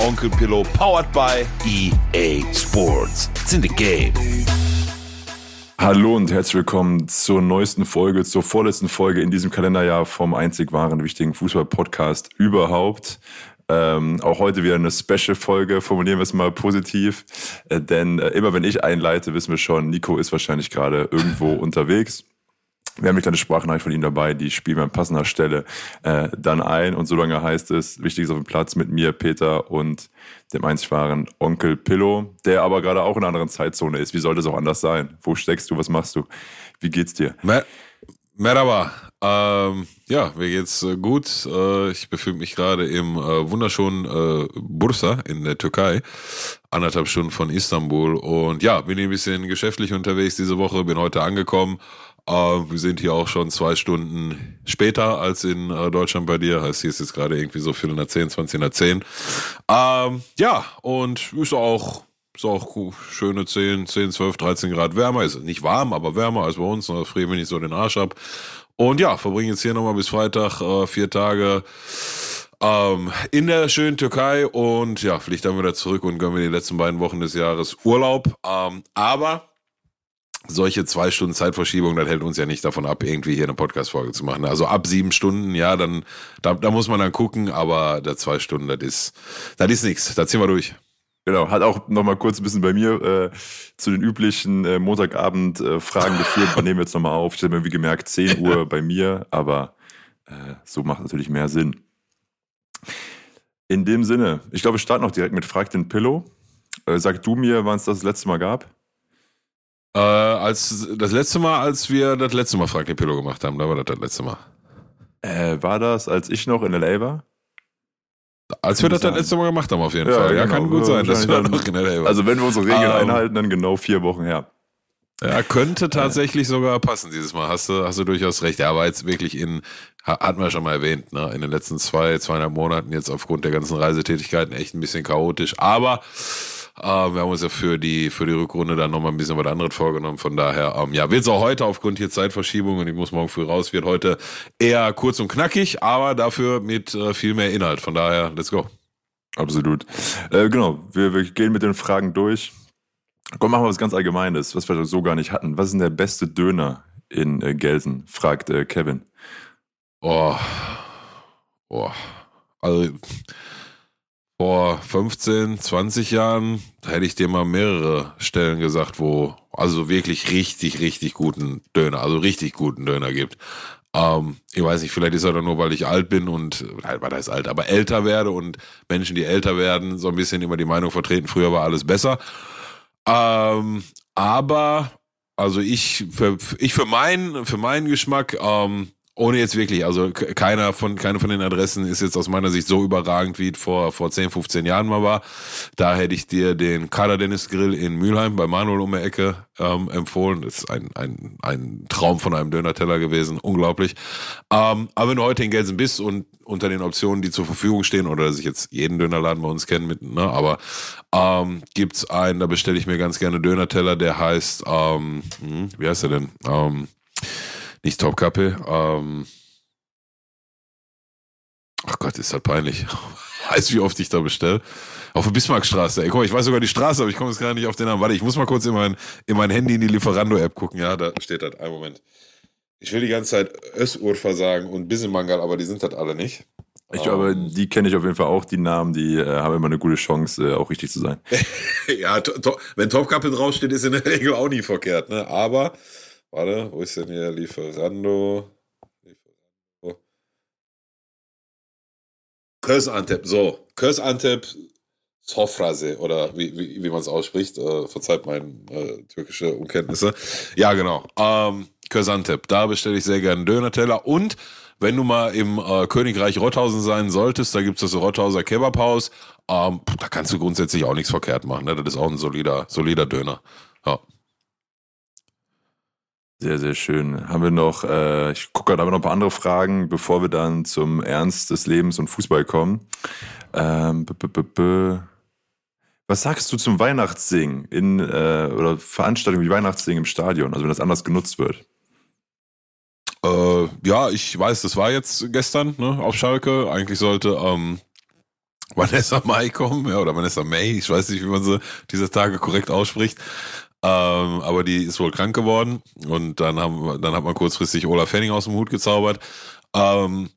Onkel Pillow, powered by EA Sports. It's in the game. Hallo und herzlich willkommen zur neuesten Folge, zur vorletzten Folge in diesem Kalenderjahr vom einzig wahren wichtigen Fußball-Podcast überhaupt. Ähm, auch heute wieder eine Special-Folge, formulieren wir es mal positiv. Äh, denn äh, immer wenn ich einleite, wissen wir schon, Nico ist wahrscheinlich gerade irgendwo unterwegs. Wir haben eine Sprachnachricht von ihm dabei, die spielen wir an passender Stelle äh, dann ein. Und solange heißt es, wichtig ist auf dem Platz mit mir, Peter und dem einzig wahren Onkel Pillow, der aber gerade auch in einer anderen Zeitzone ist. Wie soll das auch anders sein? Wo steckst du? Was machst du? Wie geht's dir? Mer Merhaba. Ähm, ja, mir geht's äh, gut. Äh, ich befinde mich gerade im äh, wunderschönen äh, Bursa in der Türkei, anderthalb Stunden von Istanbul. Und ja, bin ein bisschen geschäftlich unterwegs diese Woche, bin heute angekommen. Äh, wir sind hier auch schon zwei Stunden später als in äh, Deutschland bei dir. Heißt, hier ist jetzt gerade irgendwie so Viertel nach zehn, 20 nach zehn. Ähm, ja, und ist auch ist auch cool. schöne 10, 10, 12, 13 Grad wärmer. Ist nicht warm, aber wärmer als bei uns. Da frieren wir nicht so den Arsch ab. Und ja, verbringen jetzt hier nochmal bis Freitag äh, vier Tage ähm, in der schönen Türkei und ja, fliegt dann wieder zurück und gönnen wir die letzten beiden Wochen des Jahres Urlaub. Ähm, aber solche zwei Stunden Zeitverschiebung, das hält uns ja nicht davon ab, irgendwie hier eine Podcast-Folge zu machen. Also ab sieben Stunden, ja, dann, da, da muss man dann gucken, aber da zwei Stunden, das ist, das ist nichts. Da ziehen wir durch. Genau, hat auch noch mal kurz ein bisschen bei mir äh, zu den üblichen äh, Montagabend-Fragen äh, geführt. Wir nehmen jetzt noch mal auf. Ich habe mir wie gemerkt 10 Uhr bei mir, aber äh, so macht natürlich mehr Sinn. In dem Sinne, ich glaube, wir starten auch direkt mit Frag den Pillow. Äh, sag du mir, wann es das letzte Mal gab? Äh, als das letzte Mal, als wir das letzte Mal den Pillow gemacht haben, da war das das letzte Mal. Äh, war das, als ich noch in LA war? Als wir das das letzte Mal gemacht haben, auf jeden ja, Fall. Ja, genau. kann gut sein, dass wir noch in LA Also, wenn wir unsere Regeln um, ähm, einhalten, dann genau vier Wochen her. Ja, könnte tatsächlich sogar passen dieses Mal. Hast du, hast du durchaus recht. Ja, aber jetzt wirklich in, hatten wir schon mal erwähnt, ne, in den letzten zwei, zweieinhalb Monaten jetzt aufgrund der ganzen Reisetätigkeiten echt ein bisschen chaotisch. Aber wir haben uns ja für die, für die Rückrunde dann nochmal ein bisschen was anderes vorgenommen. Von daher, ähm, ja, wird es auch heute aufgrund hier Zeitverschiebung und ich muss morgen früh raus, wird heute eher kurz und knackig, aber dafür mit äh, viel mehr Inhalt. Von daher, let's go. Absolut. Äh, genau, wir, wir gehen mit den Fragen durch. Komm, machen wir was ganz Allgemeines, was wir so gar nicht hatten. Was ist denn der beste Döner in äh, Gelsen? fragt äh, Kevin. Oh. Oh. Also vor 15, 20 Jahren hätte ich dir mal mehrere Stellen gesagt, wo also wirklich richtig, richtig guten Döner, also richtig guten Döner gibt. Ähm, ich weiß nicht, vielleicht ist er dann nur, weil ich alt bin und, weil er ist alt, aber älter werde und Menschen, die älter werden, so ein bisschen immer die Meinung vertreten, früher war alles besser. Ähm, aber, also ich für, ich für meinen, für meinen Geschmack, ähm, ohne jetzt wirklich, also keiner von, keine von den Adressen ist jetzt aus meiner Sicht so überragend, wie es vor, vor 10, 15 Jahren mal war. Da hätte ich dir den Kader Dennis Grill in Mülheim bei Manuel um die Ecke ähm, empfohlen. Das ist ein, ein, ein Traum von einem Döner-Teller gewesen. Unglaublich. Ähm, aber wenn du heute in Gelsen bist und unter den Optionen, die zur Verfügung stehen, oder dass ich jetzt jeden Dönerladen bei uns kenne, ne, aber ähm, gibt's einen, da bestelle ich mir ganz gerne Döner-Teller, der heißt, ähm, hm, wie heißt er denn? Ähm, nicht Topkappe. Ähm, ach Gott, ist das peinlich. Weiß, wie oft ich da bestelle. Auf der Bismarckstraße. Ey, guck mal, ich weiß sogar die Straße, aber ich komme jetzt gerade nicht auf den Namen. Warte, ich muss mal kurz in mein, in mein Handy in die Lieferando-App gucken. Ja, da steht das. Einen Moment. Ich will die ganze Zeit Ösurfa sagen und Bissemangal, aber die sind das alle nicht. Ich um, ähm. die kenne ich auf jeden Fall auch, die Namen, die äh, haben immer eine gute Chance, äh, auch richtig zu sein. ja, to, to, wenn Topkappe draufsteht, ist in der Regel auch nie verkehrt, ne? Aber Warte, wo ist denn hier Lieferando? Lieferando. Kösantep, so. Kösantep Sofrase oder wie, wie, wie man es ausspricht. Äh, verzeiht meine äh, türkische Unkenntnisse. Ja, genau. Ähm, Kösantep. Da bestelle ich sehr gerne Döner-Teller und wenn du mal im äh, Königreich Rotthausen sein solltest, da gibt es das Rotthauser Kebabhaus. Ähm, da kannst du grundsätzlich auch nichts verkehrt machen. Ne? Das ist auch ein solider, solider Döner. Ja. Sehr, sehr schön. Haben wir noch, äh, ich gucke gerade aber noch ein paar andere Fragen, bevor wir dann zum Ernst des Lebens und Fußball kommen. Ähm, b -b -b Was sagst du zum Weihnachtssingen in, äh, oder Veranstaltungen wie Weihnachtssingen im Stadion, also wenn das anders genutzt wird? Äh, ja, ich weiß, das war jetzt gestern ne, auf Schalke. Eigentlich sollte ähm, Vanessa May kommen, ja, oder Vanessa May, ich weiß nicht, wie man sie diese Tage korrekt ausspricht. Ähm, aber die ist wohl krank geworden und dann haben dann hat man kurzfristig Olaf Fenning aus dem Hut gezaubert. Ähm,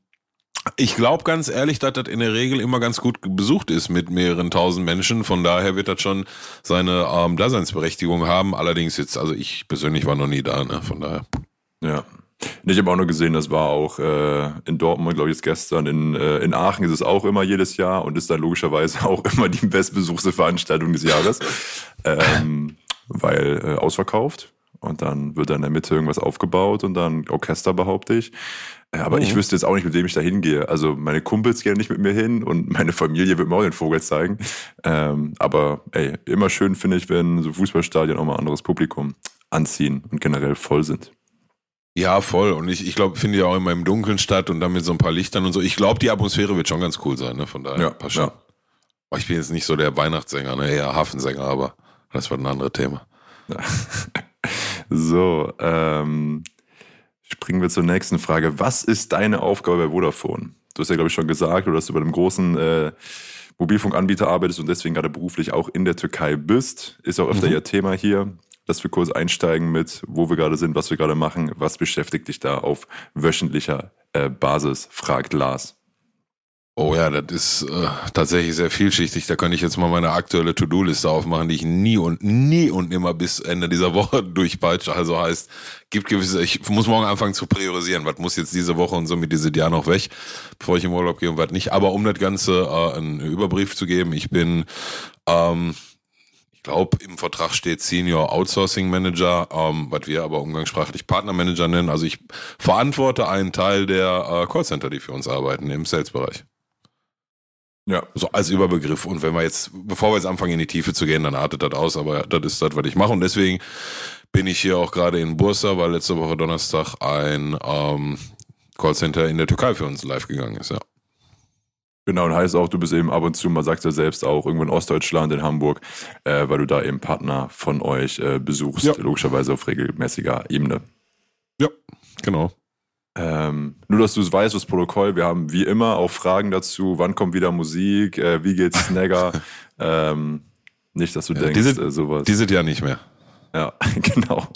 ich glaube ganz ehrlich, dass das in der Regel immer ganz gut besucht ist mit mehreren tausend Menschen. Von daher wird das schon seine ähm, Daseinsberechtigung haben. Allerdings jetzt, also ich persönlich war noch nie da, ne? Von daher. Ja. Ich habe auch nur gesehen, das war auch äh, in Dortmund, glaube ich, jetzt gestern. In, äh, in Aachen ist es auch immer jedes Jahr und ist dann logischerweise auch immer die bestbesuchte Veranstaltung des Jahres. ähm, weil äh, ausverkauft. Und dann wird da in der Mitte irgendwas aufgebaut und dann Orchester, behaupte ich. Äh, aber mhm. ich wüsste jetzt auch nicht, mit wem ich da hingehe. Also meine Kumpels gehen nicht mit mir hin und meine Familie wird mir auch den Vogel zeigen. Ähm, aber ey, immer schön finde ich, wenn so Fußballstadien auch mal anderes Publikum anziehen und generell voll sind. Ja, voll. Und ich, ich glaube, finde ja auch immer im Dunkeln statt und dann mit so ein paar Lichtern und so. Ich glaube, die Atmosphäre wird schon ganz cool sein, ne? Von daher ja, passt schon. Ja. Ich bin jetzt nicht so der Weihnachtssänger, ne? Eher Hafensänger, aber das war ein anderes Thema. so, ähm, springen wir zur nächsten Frage. Was ist deine Aufgabe bei Vodafone? Du hast ja, glaube ich, schon gesagt, dass du bei einem großen äh, Mobilfunkanbieter arbeitest und deswegen gerade beruflich auch in der Türkei bist. Ist auch öfter mhm. ihr Thema hier, dass wir kurz einsteigen mit, wo wir gerade sind, was wir gerade machen. Was beschäftigt dich da auf wöchentlicher äh, Basis, fragt Lars. Oh ja, das ist äh, tatsächlich sehr vielschichtig. Da kann ich jetzt mal meine aktuelle To-Do-Liste aufmachen, die ich nie und nie und immer bis Ende dieser Woche durchpeitsche. Also heißt, gibt gewisse, ich muss morgen anfangen zu priorisieren, was muss jetzt diese Woche und somit diese Jahr noch weg, bevor ich im Urlaub gehe und was nicht. Aber um das Ganze äh, einen Überbrief zu geben, ich bin ähm, ich glaube, im Vertrag steht Senior Outsourcing Manager, ähm, was wir aber umgangssprachlich Partnermanager nennen. Also ich verantworte einen Teil der äh, Callcenter, die für uns arbeiten im Sales-Bereich. Ja. So als Überbegriff. Und wenn wir jetzt, bevor wir jetzt anfangen in die Tiefe zu gehen, dann artet das aus, aber das ist das, was ich mache. Und deswegen bin ich hier auch gerade in Bursa, weil letzte Woche Donnerstag ein ähm, Callcenter in der Türkei für uns live gegangen ist, ja. Genau, und heißt auch, du bist eben ab und zu, man sagt ja selbst auch, irgendwo in Ostdeutschland, in Hamburg, äh, weil du da eben Partner von euch äh, besuchst, ja. logischerweise auf regelmäßiger Ebene. Ja, genau. Ähm, nur, dass du es weißt, das Protokoll. Wir haben wie immer auch Fragen dazu. Wann kommt wieder Musik? Äh, wie geht's Snagger? ähm, nicht, dass du ja, denkst, diese, äh, sowas. Die sind ja nicht mehr. Ja, genau.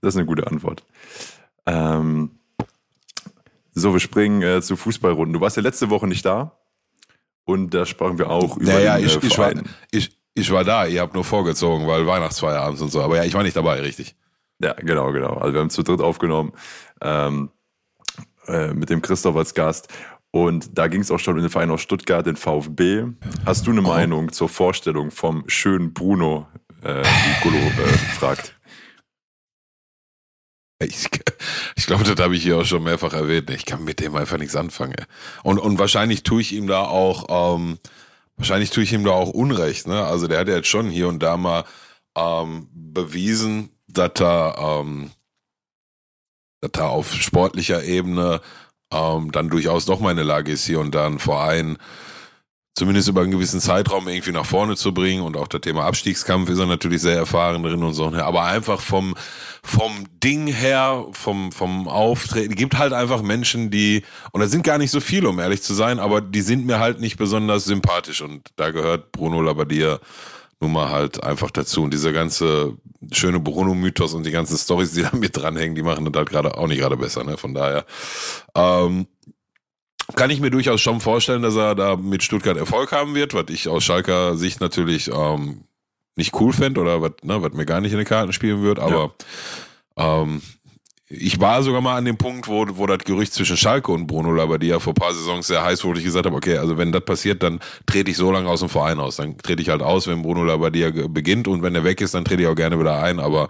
Das ist eine gute Antwort. Ähm, so, wir springen äh, zu Fußballrunden. Du warst ja letzte Woche nicht da. Und da sprachen wir auch über ja, den, ich, äh, ich, war, ich, ich war da. Ihr habt nur vorgezogen, weil Weihnachtsfeier abends und so. Aber ja, ich war nicht dabei, richtig. Ja, genau, genau. Also wir haben zu dritt aufgenommen ähm, äh, mit dem Christoph als Gast. Und da ging es auch schon in den Verein aus Stuttgart, den VfB. Hast du eine oh. Meinung zur Vorstellung vom schönen Bruno, äh, wie Golo äh, fragt? Ich, ich glaube, das habe ich hier auch schon mehrfach erwähnt. Ich kann mit dem einfach nichts anfangen. Und, und wahrscheinlich tue ich ihm da auch, ähm, wahrscheinlich tue ich ihm da auch Unrecht. Ne? Also der hat ja jetzt schon hier und da mal ähm, bewiesen, dass er, ähm, dass er auf sportlicher Ebene ähm, dann durchaus doch mal in der Lage ist, hier und da einen Verein zumindest über einen gewissen Zeitraum irgendwie nach vorne zu bringen. Und auch das Thema Abstiegskampf ist er natürlich sehr erfahren drin und so. Aber einfach vom, vom Ding her, vom, vom Auftreten, gibt halt einfach Menschen, die, und da sind gar nicht so viele, um ehrlich zu sein, aber die sind mir halt nicht besonders sympathisch. Und da gehört Bruno Labbadia nun mal halt einfach dazu. Und dieser ganze schöne Bruno-Mythos und die ganzen Stories, die da mit dranhängen, die machen das halt gerade auch nicht gerade besser. Ne? Von daher ähm, kann ich mir durchaus schon vorstellen, dass er da mit Stuttgart Erfolg haben wird, was ich aus Schalker Sicht natürlich ähm, nicht cool fände oder was, ne, mir gar nicht in den Karten spielen wird. Aber ja. ähm, ich war sogar mal an dem Punkt, wo, wo das Gerücht zwischen Schalke und Bruno Labbadia vor paar Saisons sehr heiß wurde, ich gesagt habe, okay, also wenn das passiert, dann trete ich so lange aus dem Verein aus. Dann trete ich halt aus, wenn Bruno Labbadia beginnt und wenn er weg ist, dann trete ich auch gerne wieder ein, aber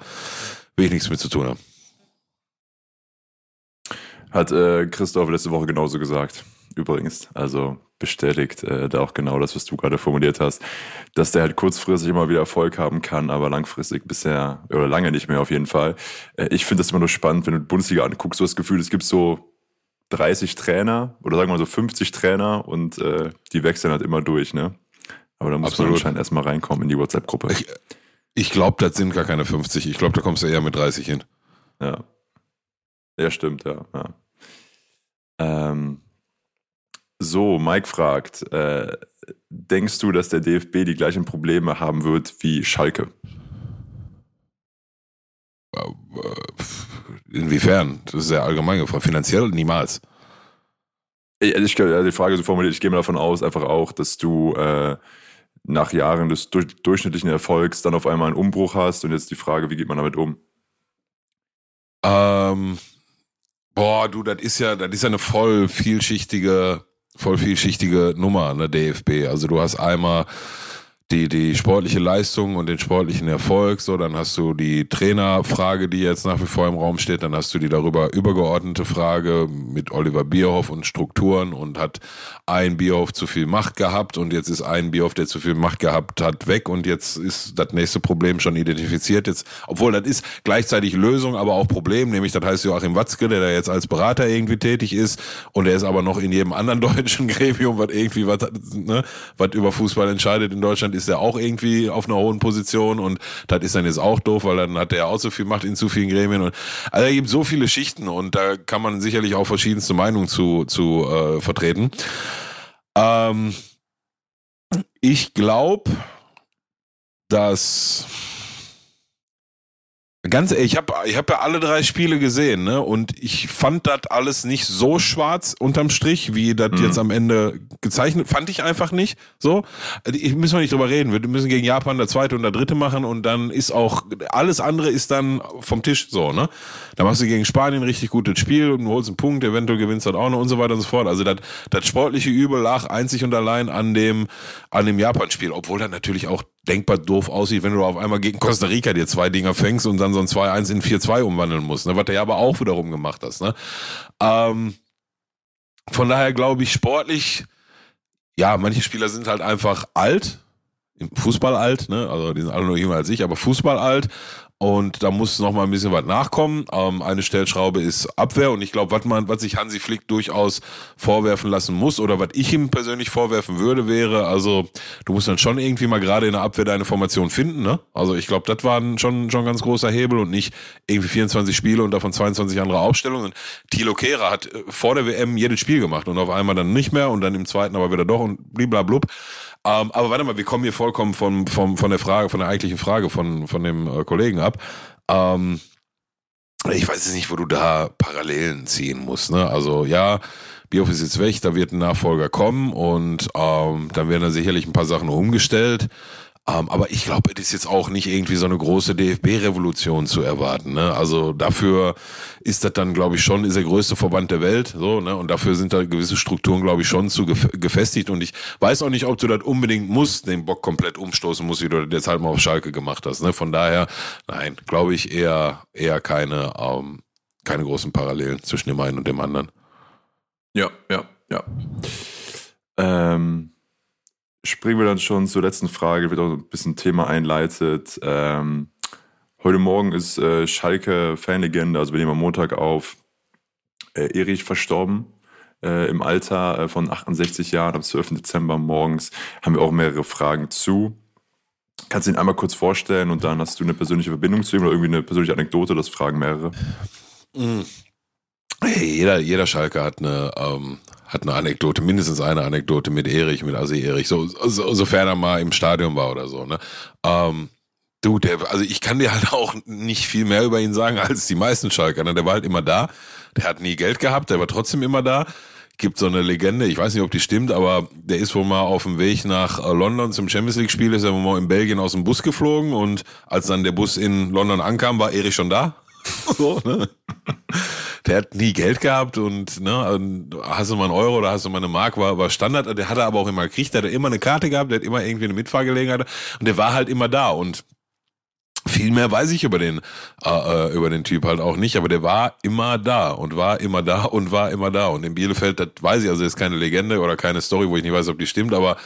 will ich nichts mit zu tun haben. Hat äh, Christoph letzte Woche genauso gesagt, übrigens. Also bestätigt äh, da auch genau das, was du gerade formuliert hast, dass der halt kurzfristig immer wieder Erfolg haben kann, aber langfristig bisher oder lange nicht mehr auf jeden Fall. Äh, ich finde das immer nur spannend, wenn du die Bundesliga anguckst, du hast das Gefühl, es gibt so 30 Trainer oder sagen wir mal so 50 Trainer und äh, die wechseln halt immer durch, ne? Aber da muss Absolut. man anscheinend erstmal reinkommen in die WhatsApp-Gruppe. Ich, ich glaube, das sind gar keine 50. Ich glaube, da kommst du eher mit 30 hin. Ja. Ja, stimmt, ja. ja. Ähm, so, Mike fragt, äh, denkst du, dass der DFB die gleichen Probleme haben wird wie Schalke? Äh, inwiefern? Das ist sehr allgemein gefragt. Finanziell niemals. Ich, ich, die Frage so formuliert, ich gehe mal davon aus, einfach auch, dass du äh, nach Jahren des durch, durchschnittlichen Erfolgs dann auf einmal einen Umbruch hast und jetzt die Frage, wie geht man damit um? Ähm, boah, du, das ist ja, das ist ja eine voll vielschichtige voll vielschichtige Nummer der DFB. Also du hast einmal die, die sportliche Leistung und den sportlichen Erfolg. So, dann hast du die Trainerfrage, die jetzt nach wie vor im Raum steht. Dann hast du die darüber übergeordnete Frage mit Oliver Bierhoff und Strukturen und hat ein Bierhoff zu viel Macht gehabt und jetzt ist ein Bierhoff, der zu viel Macht gehabt hat, weg und jetzt ist das nächste Problem schon identifiziert. Jetzt, obwohl das ist gleichzeitig Lösung, aber auch Problem, nämlich das heißt Joachim Watzke, der da jetzt als Berater irgendwie tätig ist und der ist aber noch in jedem anderen deutschen Gremium, was irgendwie was, ne, was über Fußball entscheidet in Deutschland, ist er auch irgendwie auf einer hohen Position und das ist dann jetzt auch doof, weil dann hat er auch so viel Macht in zu vielen Gremien und also er gibt so viele Schichten und da kann man sicherlich auch verschiedenste Meinungen zu, zu äh, vertreten. Ähm, ich glaube, dass Ganz ehrlich, ich habe ich hab ja alle drei Spiele gesehen, ne? Und ich fand das alles nicht so schwarz unterm Strich, wie das mhm. jetzt am Ende gezeichnet. Fand ich einfach nicht. So. Ich müssen wir nicht drüber reden. Wir müssen gegen Japan der zweite und der dritte machen und dann ist auch alles andere ist dann vom Tisch so, ne? Da machst du gegen Spanien richtig gutes Spiel und holst einen Punkt, eventuell gewinnst du das auch noch und so weiter und so fort. Also das, sportliche Übel lag einzig und allein an dem, an dem Japan-Spiel, obwohl das natürlich auch denkbar doof aussieht, wenn du auf einmal gegen Costa Rica dir zwei Dinger fängst und dann so ein 2-1 in 4-2 umwandeln musst, ne? was du ja aber auch wiederum gemacht hast. Ne? Ähm, von daher glaube ich sportlich, ja, manche Spieler sind halt einfach alt, im Fußball alt, ne? also die sind alle noch jünger als ich, aber Fußball alt und da muss noch mal ein bisschen was nachkommen. Ähm, eine Stellschraube ist Abwehr und ich glaube, was man, was sich Hansi Flick durchaus vorwerfen lassen muss oder was ich ihm persönlich vorwerfen würde, wäre, also du musst dann schon irgendwie mal gerade in der Abwehr deine Formation finden. Ne? Also ich glaube, das war schon schon ein ganz großer Hebel und nicht irgendwie 24 Spiele und davon 22 andere Aufstellungen. Thilo Kehrer hat äh, vor der WM jedes Spiel gemacht und auf einmal dann nicht mehr und dann im zweiten aber wieder doch und bliblablub. Ähm, aber warte mal, wir kommen hier vollkommen von, von, von der Frage, von der eigentlichen Frage von, von dem äh, Kollegen ab. Ähm, ich weiß jetzt nicht, wo du da Parallelen ziehen musst. Ne? Also ja, Bioff ist jetzt weg, da wird ein Nachfolger kommen und ähm, dann werden da sicherlich ein paar Sachen umgestellt. Ähm, aber ich glaube, es ist jetzt auch nicht irgendwie so eine große DFB-Revolution zu erwarten. Ne? Also dafür ist das dann, glaube ich, schon, ist der größte Verband der Welt. So, ne? Und dafür sind da gewisse Strukturen, glaube ich, schon zu gefestigt. Und ich weiß auch nicht, ob du das unbedingt musst, den Bock komplett umstoßen musst, wie du das jetzt halt mal auf Schalke gemacht hast. Ne? Von daher, nein, glaube ich eher, eher keine, ähm, keine großen Parallelen zwischen dem einen und dem anderen. Ja, ja, ja. Ähm springen wir dann schon zur letzten Frage, wird auch ein bisschen Thema einleitet. Ähm, heute Morgen ist äh, Schalke Fanlegende, also wir nehmen am Montag auf, äh, Erich verstorben. Äh, Im Alter äh, von 68 Jahren, am 12. Dezember morgens, haben wir auch mehrere Fragen zu. Kannst du ihn einmal kurz vorstellen und dann hast du eine persönliche Verbindung zu ihm oder irgendwie eine persönliche Anekdote, das fragen mehrere. Mhm. Hey, jeder, jeder Schalke hat eine, ähm, hat eine Anekdote, mindestens eine Anekdote mit Erich, mit Assi Erich, so, so, sofern er mal im Stadion war oder so, ne? Ähm, du, der, also ich kann dir halt auch nicht viel mehr über ihn sagen als die meisten Schalker. Ne? Der war halt immer da, der hat nie Geld gehabt, der war trotzdem immer da. Gibt so eine Legende, ich weiß nicht, ob die stimmt, aber der ist wohl mal auf dem Weg nach London zum Champions League Spiel, ist er wohl mal in Belgien aus dem Bus geflogen und als dann der Bus in London ankam, war Erich schon da. so, ne? Der hat nie Geld gehabt und ne, hast du mal einen Euro oder hast du mal eine Mark, war, war Standard. Der hat er aber auch immer gekriegt, der hat immer eine Karte gehabt, der hat immer irgendwie eine Mitfahrgelegenheit und der war halt immer da und viel mehr weiß ich über den äh, äh, über den Typ halt auch nicht, aber der war immer da und war immer da und war immer da und in Bielefeld, das weiß ich, also ist keine Legende oder keine Story, wo ich nicht weiß, ob die stimmt, aber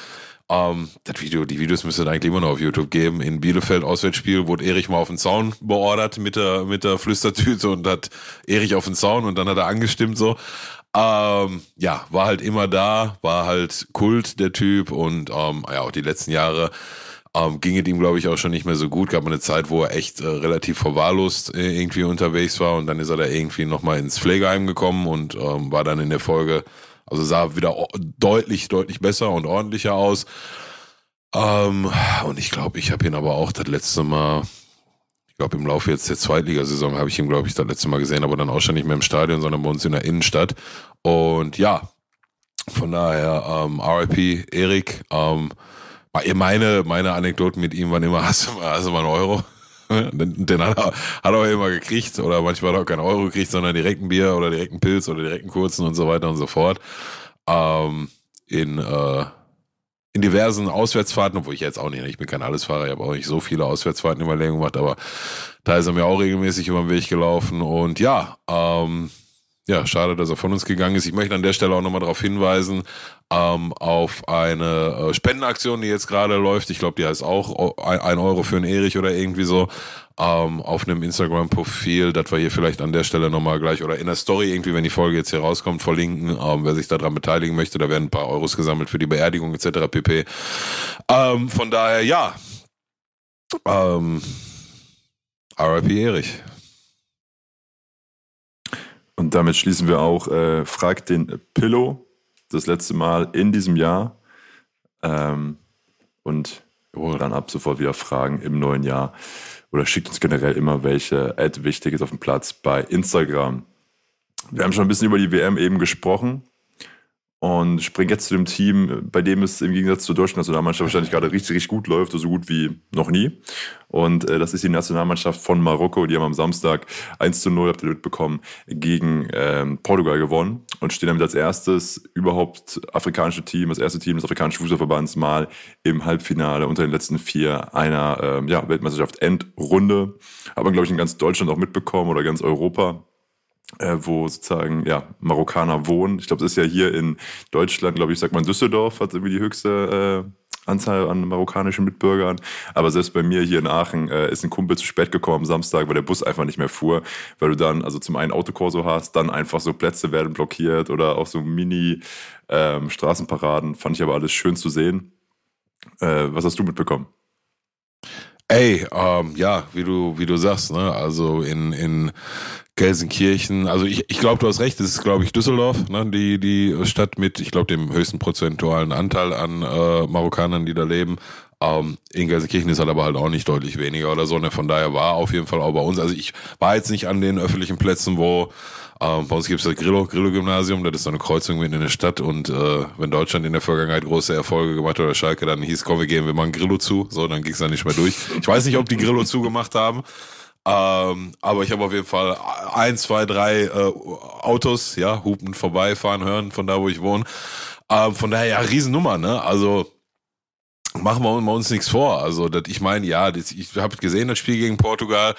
ähm, das Video, die Videos müssten eigentlich immer noch auf YouTube geben. In Bielefeld Auswärtsspiel wurde Erich mal auf den Zaun beordert mit der mit der Flüstertüte und hat Erich auf den Zaun und dann hat er angestimmt so. Ähm, ja, war halt immer da, war halt Kult der Typ und ähm, ja auch die letzten Jahre ähm, ging es ihm, glaube ich, auch schon nicht mehr so gut. Gab eine Zeit, wo er echt äh, relativ verwahrlost äh, irgendwie unterwegs war und dann ist er da irgendwie nochmal ins Pflegeheim gekommen und ähm, war dann in der Folge, also sah wieder deutlich, deutlich besser und ordentlicher aus. Ähm, und ich glaube, ich habe ihn aber auch das letzte Mal, ich glaube im Laufe jetzt der Zweitligasaison habe ich ihn, glaube ich, das letzte Mal gesehen, aber dann auch schon nicht mehr im Stadion, sondern bei uns in der Innenstadt. Und ja, von daher, ähm, RIP, Erik, ähm, meine, meine Anekdoten mit ihm waren immer, hast du mal, hast du mal einen Euro? Den, den hat, er, hat er immer gekriegt oder manchmal hat er auch keinen Euro gekriegt, sondern direkt ein Bier oder direkt einen Pilz oder direkt einen kurzen und so weiter und so fort. Ähm, in, äh, in diversen Auswärtsfahrten, obwohl ich jetzt auch nicht, ich bin kein Allesfahrer, ich habe auch nicht so viele Auswärtsfahrten in Leben gemacht, aber da ist er mir auch regelmäßig über den Weg gelaufen und ja, ähm, ja, schade, dass er von uns gegangen ist. Ich möchte an der Stelle auch nochmal darauf hinweisen, ähm, auf eine äh, Spendenaktion, die jetzt gerade läuft. Ich glaube, die heißt auch ein Euro für einen Erich oder irgendwie so. Ähm, auf einem Instagram-Profil, das wir hier vielleicht an der Stelle nochmal gleich oder in der Story irgendwie, wenn die Folge jetzt hier rauskommt, verlinken. Ähm, wer sich daran beteiligen möchte, da werden ein paar Euros gesammelt für die Beerdigung etc. pp. Ähm, von daher, ja. Ähm, RIP Erich. Und damit schließen wir auch äh, Frag den Pillow das letzte Mal in diesem Jahr. Ähm, und oh, dann ab sofort wieder Fragen im neuen Jahr. Oder schickt uns generell immer welche Ad Wichtiges auf den Platz bei Instagram. Wir haben schon ein bisschen über die WM eben gesprochen und springe jetzt zu dem Team, bei dem es im Gegensatz zur deutschen Nationalmannschaft wahrscheinlich gerade richtig, richtig gut läuft, so gut wie noch nie. Und äh, das ist die Nationalmannschaft von Marokko. Die haben am Samstag 1 zu 0, habt ihr mitbekommen, gegen ähm, Portugal gewonnen und stehen damit als erstes überhaupt afrikanische Team, das erste Team des afrikanischen Fußballverbands mal im Halbfinale unter den letzten vier einer ähm, ja, Weltmeisterschaft Endrunde. Hat man, glaube ich, in ganz Deutschland auch mitbekommen oder ganz Europa äh, wo sozusagen ja Marokkaner wohnen. Ich glaube, das ist ja hier in Deutschland, glaube ich, sagt man Düsseldorf hat irgendwie die höchste äh, Anzahl an marokkanischen Mitbürgern. Aber selbst bei mir hier in Aachen äh, ist ein Kumpel zu spät gekommen am Samstag, weil der Bus einfach nicht mehr fuhr, weil du dann also zum einen Autokorso hast, dann einfach so Plätze werden blockiert oder auch so Mini ähm. Fand ich aber alles schön zu sehen. Äh, was hast du mitbekommen? Ey, ähm, ja, wie du, wie du sagst, ne? Also in, in Gelsenkirchen, also ich, ich glaube, du hast recht, es ist, glaube ich, Düsseldorf, ne? die, die Stadt mit, ich glaube, dem höchsten prozentualen Anteil an äh, Marokkanern, die da leben. Ähm, in Gelsenkirchen ist halt aber halt auch nicht deutlich weniger oder so. Ne? Von daher war auf jeden Fall auch bei uns. Also ich war jetzt nicht an den öffentlichen Plätzen, wo ähm, bei uns gibt es das Grillo, Grillo-Gymnasium, das ist so eine Kreuzung mitten in der Stadt und äh, wenn Deutschland in der Vergangenheit große Erfolge gemacht hat oder Schalke, dann hieß, komm, wir gehen, wir machen Grillo zu. So, dann ging es dann nicht mehr durch. Ich weiß nicht, ob die Grillo zugemacht haben. Ähm, aber ich habe auf jeden Fall ein, zwei, drei äh, Autos, ja, hupen vorbeifahren hören von da, wo ich wohne. Ähm, von daher ja, Riesennummer, ne? Also machen wir uns nichts vor. Also das, ich meine, ja, das, ich habe gesehen das Spiel gegen Portugal.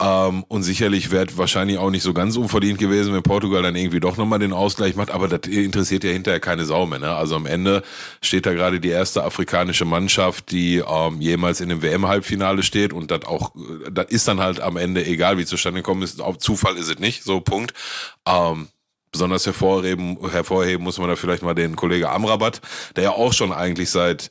Ähm, und sicherlich wäre wahrscheinlich auch nicht so ganz unverdient gewesen, wenn Portugal dann irgendwie doch nochmal den Ausgleich macht. Aber das interessiert ja hinterher keine Sau mehr. Ne? Also am Ende steht da gerade die erste afrikanische Mannschaft, die ähm, jemals in dem WM-Halbfinale steht. Und das auch, das ist dann halt am Ende egal, wie zustande gekommen ist. Auf Zufall ist es nicht. So, Punkt. Ähm, besonders hervorheben, hervorheben muss man da vielleicht mal den Kollege Amrabat, der ja auch schon eigentlich seit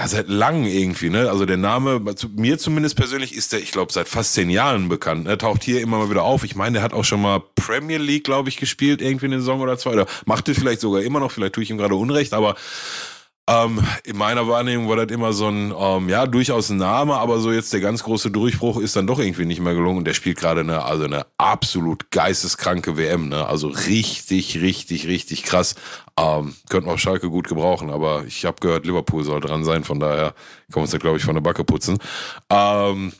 ja, seit langem irgendwie, ne? Also der Name, mir zumindest persönlich ist der, ich glaube, seit fast zehn Jahren bekannt. Er taucht hier immer mal wieder auf. Ich meine, der hat auch schon mal Premier League, glaube ich, gespielt, irgendwie in den Saison oder zwei. Oder macht es vielleicht sogar immer noch, vielleicht tue ich ihm gerade Unrecht, aber ähm, in meiner Wahrnehmung war das immer so ein, ähm, ja, durchaus ein Name, aber so jetzt der ganz große Durchbruch ist dann doch irgendwie nicht mehr gelungen. Und der spielt gerade eine, also eine absolut geisteskranke WM, ne? Also richtig, richtig, richtig krass. Ähm, könnten auch Schalke gut gebrauchen, aber ich habe gehört, Liverpool soll dran sein, von daher können wir uns da, glaube ich, von der Backe putzen. Ähm,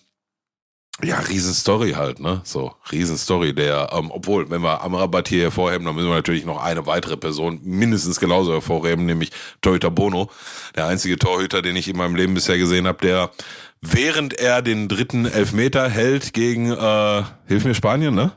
ja, Riesenstory halt, ne? So, Riesenstory. Der, ähm, obwohl, wenn wir Amrabat hier hervorheben, dann müssen wir natürlich noch eine weitere Person mindestens genauso hervorheben, nämlich Torhüter Bono. Der einzige Torhüter, den ich in meinem Leben bisher gesehen habe, der während er den dritten Elfmeter hält gegen, äh, hilf mir Spanien, ne?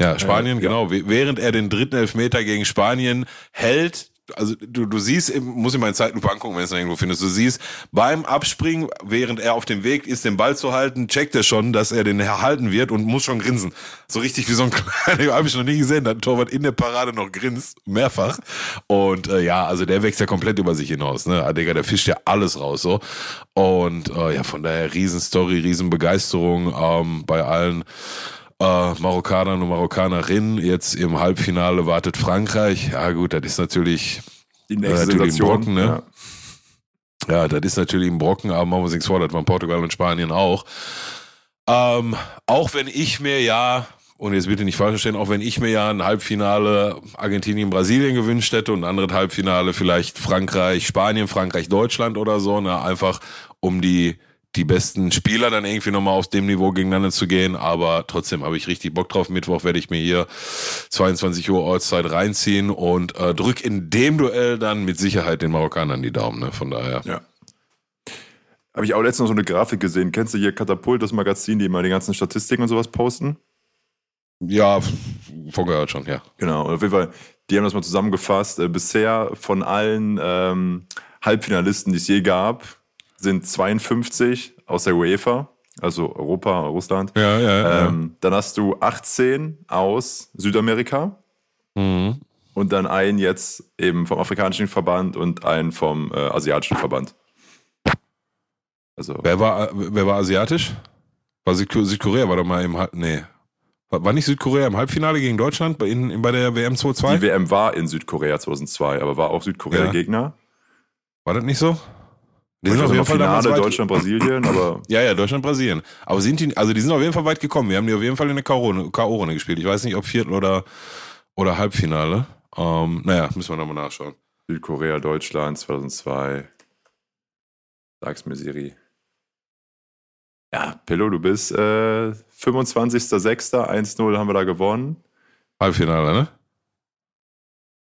Ja, Spanien, Äh, genau. Während er den dritten Elfmeter gegen Spanien hält, also du, du siehst, muss ich mal in Zeitlupe angucken, wenn du es irgendwo findest, du siehst, beim Abspringen, während er auf dem Weg ist, den Ball zu halten, checkt er schon, dass er den erhalten wird und muss schon grinsen. So richtig wie so ein kleiner, habe ich noch nie gesehen, dass ein Torwart in der Parade noch grinst, mehrfach. Und äh, ja, also der wächst ja komplett über sich hinaus, ne? Ah, Digga, der fischt ja alles raus, so. Und äh, ja, von daher Riesenstory, Riesenbegeisterung ähm, bei allen äh, Marokkanern und Marokkanerinnen. Jetzt im Halbfinale wartet Frankreich. Ja gut, das ist natürlich, Die äh, nächste natürlich ein Sensation. Brocken, ne? Ja, das ist natürlich ein Brocken, aber machen wir uns nichts vor, das waren Portugal und Spanien auch. Ähm, auch wenn ich mir ja, und jetzt bitte nicht falsch verstehen, auch wenn ich mir ja ein Halbfinale Argentinien-Brasilien gewünscht hätte und ein anderes Halbfinale vielleicht Frankreich, Spanien, Frankreich, Deutschland oder so, ne, einfach um die, die besten Spieler dann irgendwie nochmal auf dem Niveau gegeneinander zu gehen, aber trotzdem habe ich richtig Bock drauf. Mittwoch werde ich mir hier 22 Uhr Ortszeit reinziehen und äh, drück in dem Duell dann mit Sicherheit den Marokkanern die Daumen, ne, von daher. Ja. Habe ich auch letztens noch so eine Grafik gesehen. Kennst du hier Katapult, das Magazin, die immer die ganzen Statistiken und sowas posten? Ja, vorgehört schon, ja. Genau, und auf jeden Fall, die haben das mal zusammengefasst. Äh, bisher von allen ähm, Halbfinalisten, die es je gab, sind 52 aus der UEFA, also Europa, Russland. Ja, ja, ja. Ähm, dann hast du 18 aus Südamerika Mhm. und dann einen jetzt eben vom afrikanischen Verband und einen vom äh, asiatischen Verband. Also, Wer war, wer war asiatisch? War Südko- Südkorea war doch mal im nee. War, nicht Südkorea im Halbfinale gegen Deutschland bei, in, bei der WM 2-2? die WM war in Südkorea 2002, aber war auch Südkorea Ja. Gegner. War das nicht so? Die sind auf also jeden Fall Finale weit, Deutschland, Brasilien, aber Ja, ja, Deutschland, Brasilien. Aber sind die, also die sind auf jeden Fall weit gekommen. Wir haben die auf jeden Fall in der K.O.-Runde K.O.-Runde gespielt. Ich weiß nicht, ob Viertel oder, oder Halbfinale. Ähm, naja, müssen wir nochmal nachschauen. Südkorea, Deutschland 2002. Sag's mir, Siri. Ja, Pillow, du bist äh, 25.06. 1-0 haben wir da gewonnen. Halbfinale, ne?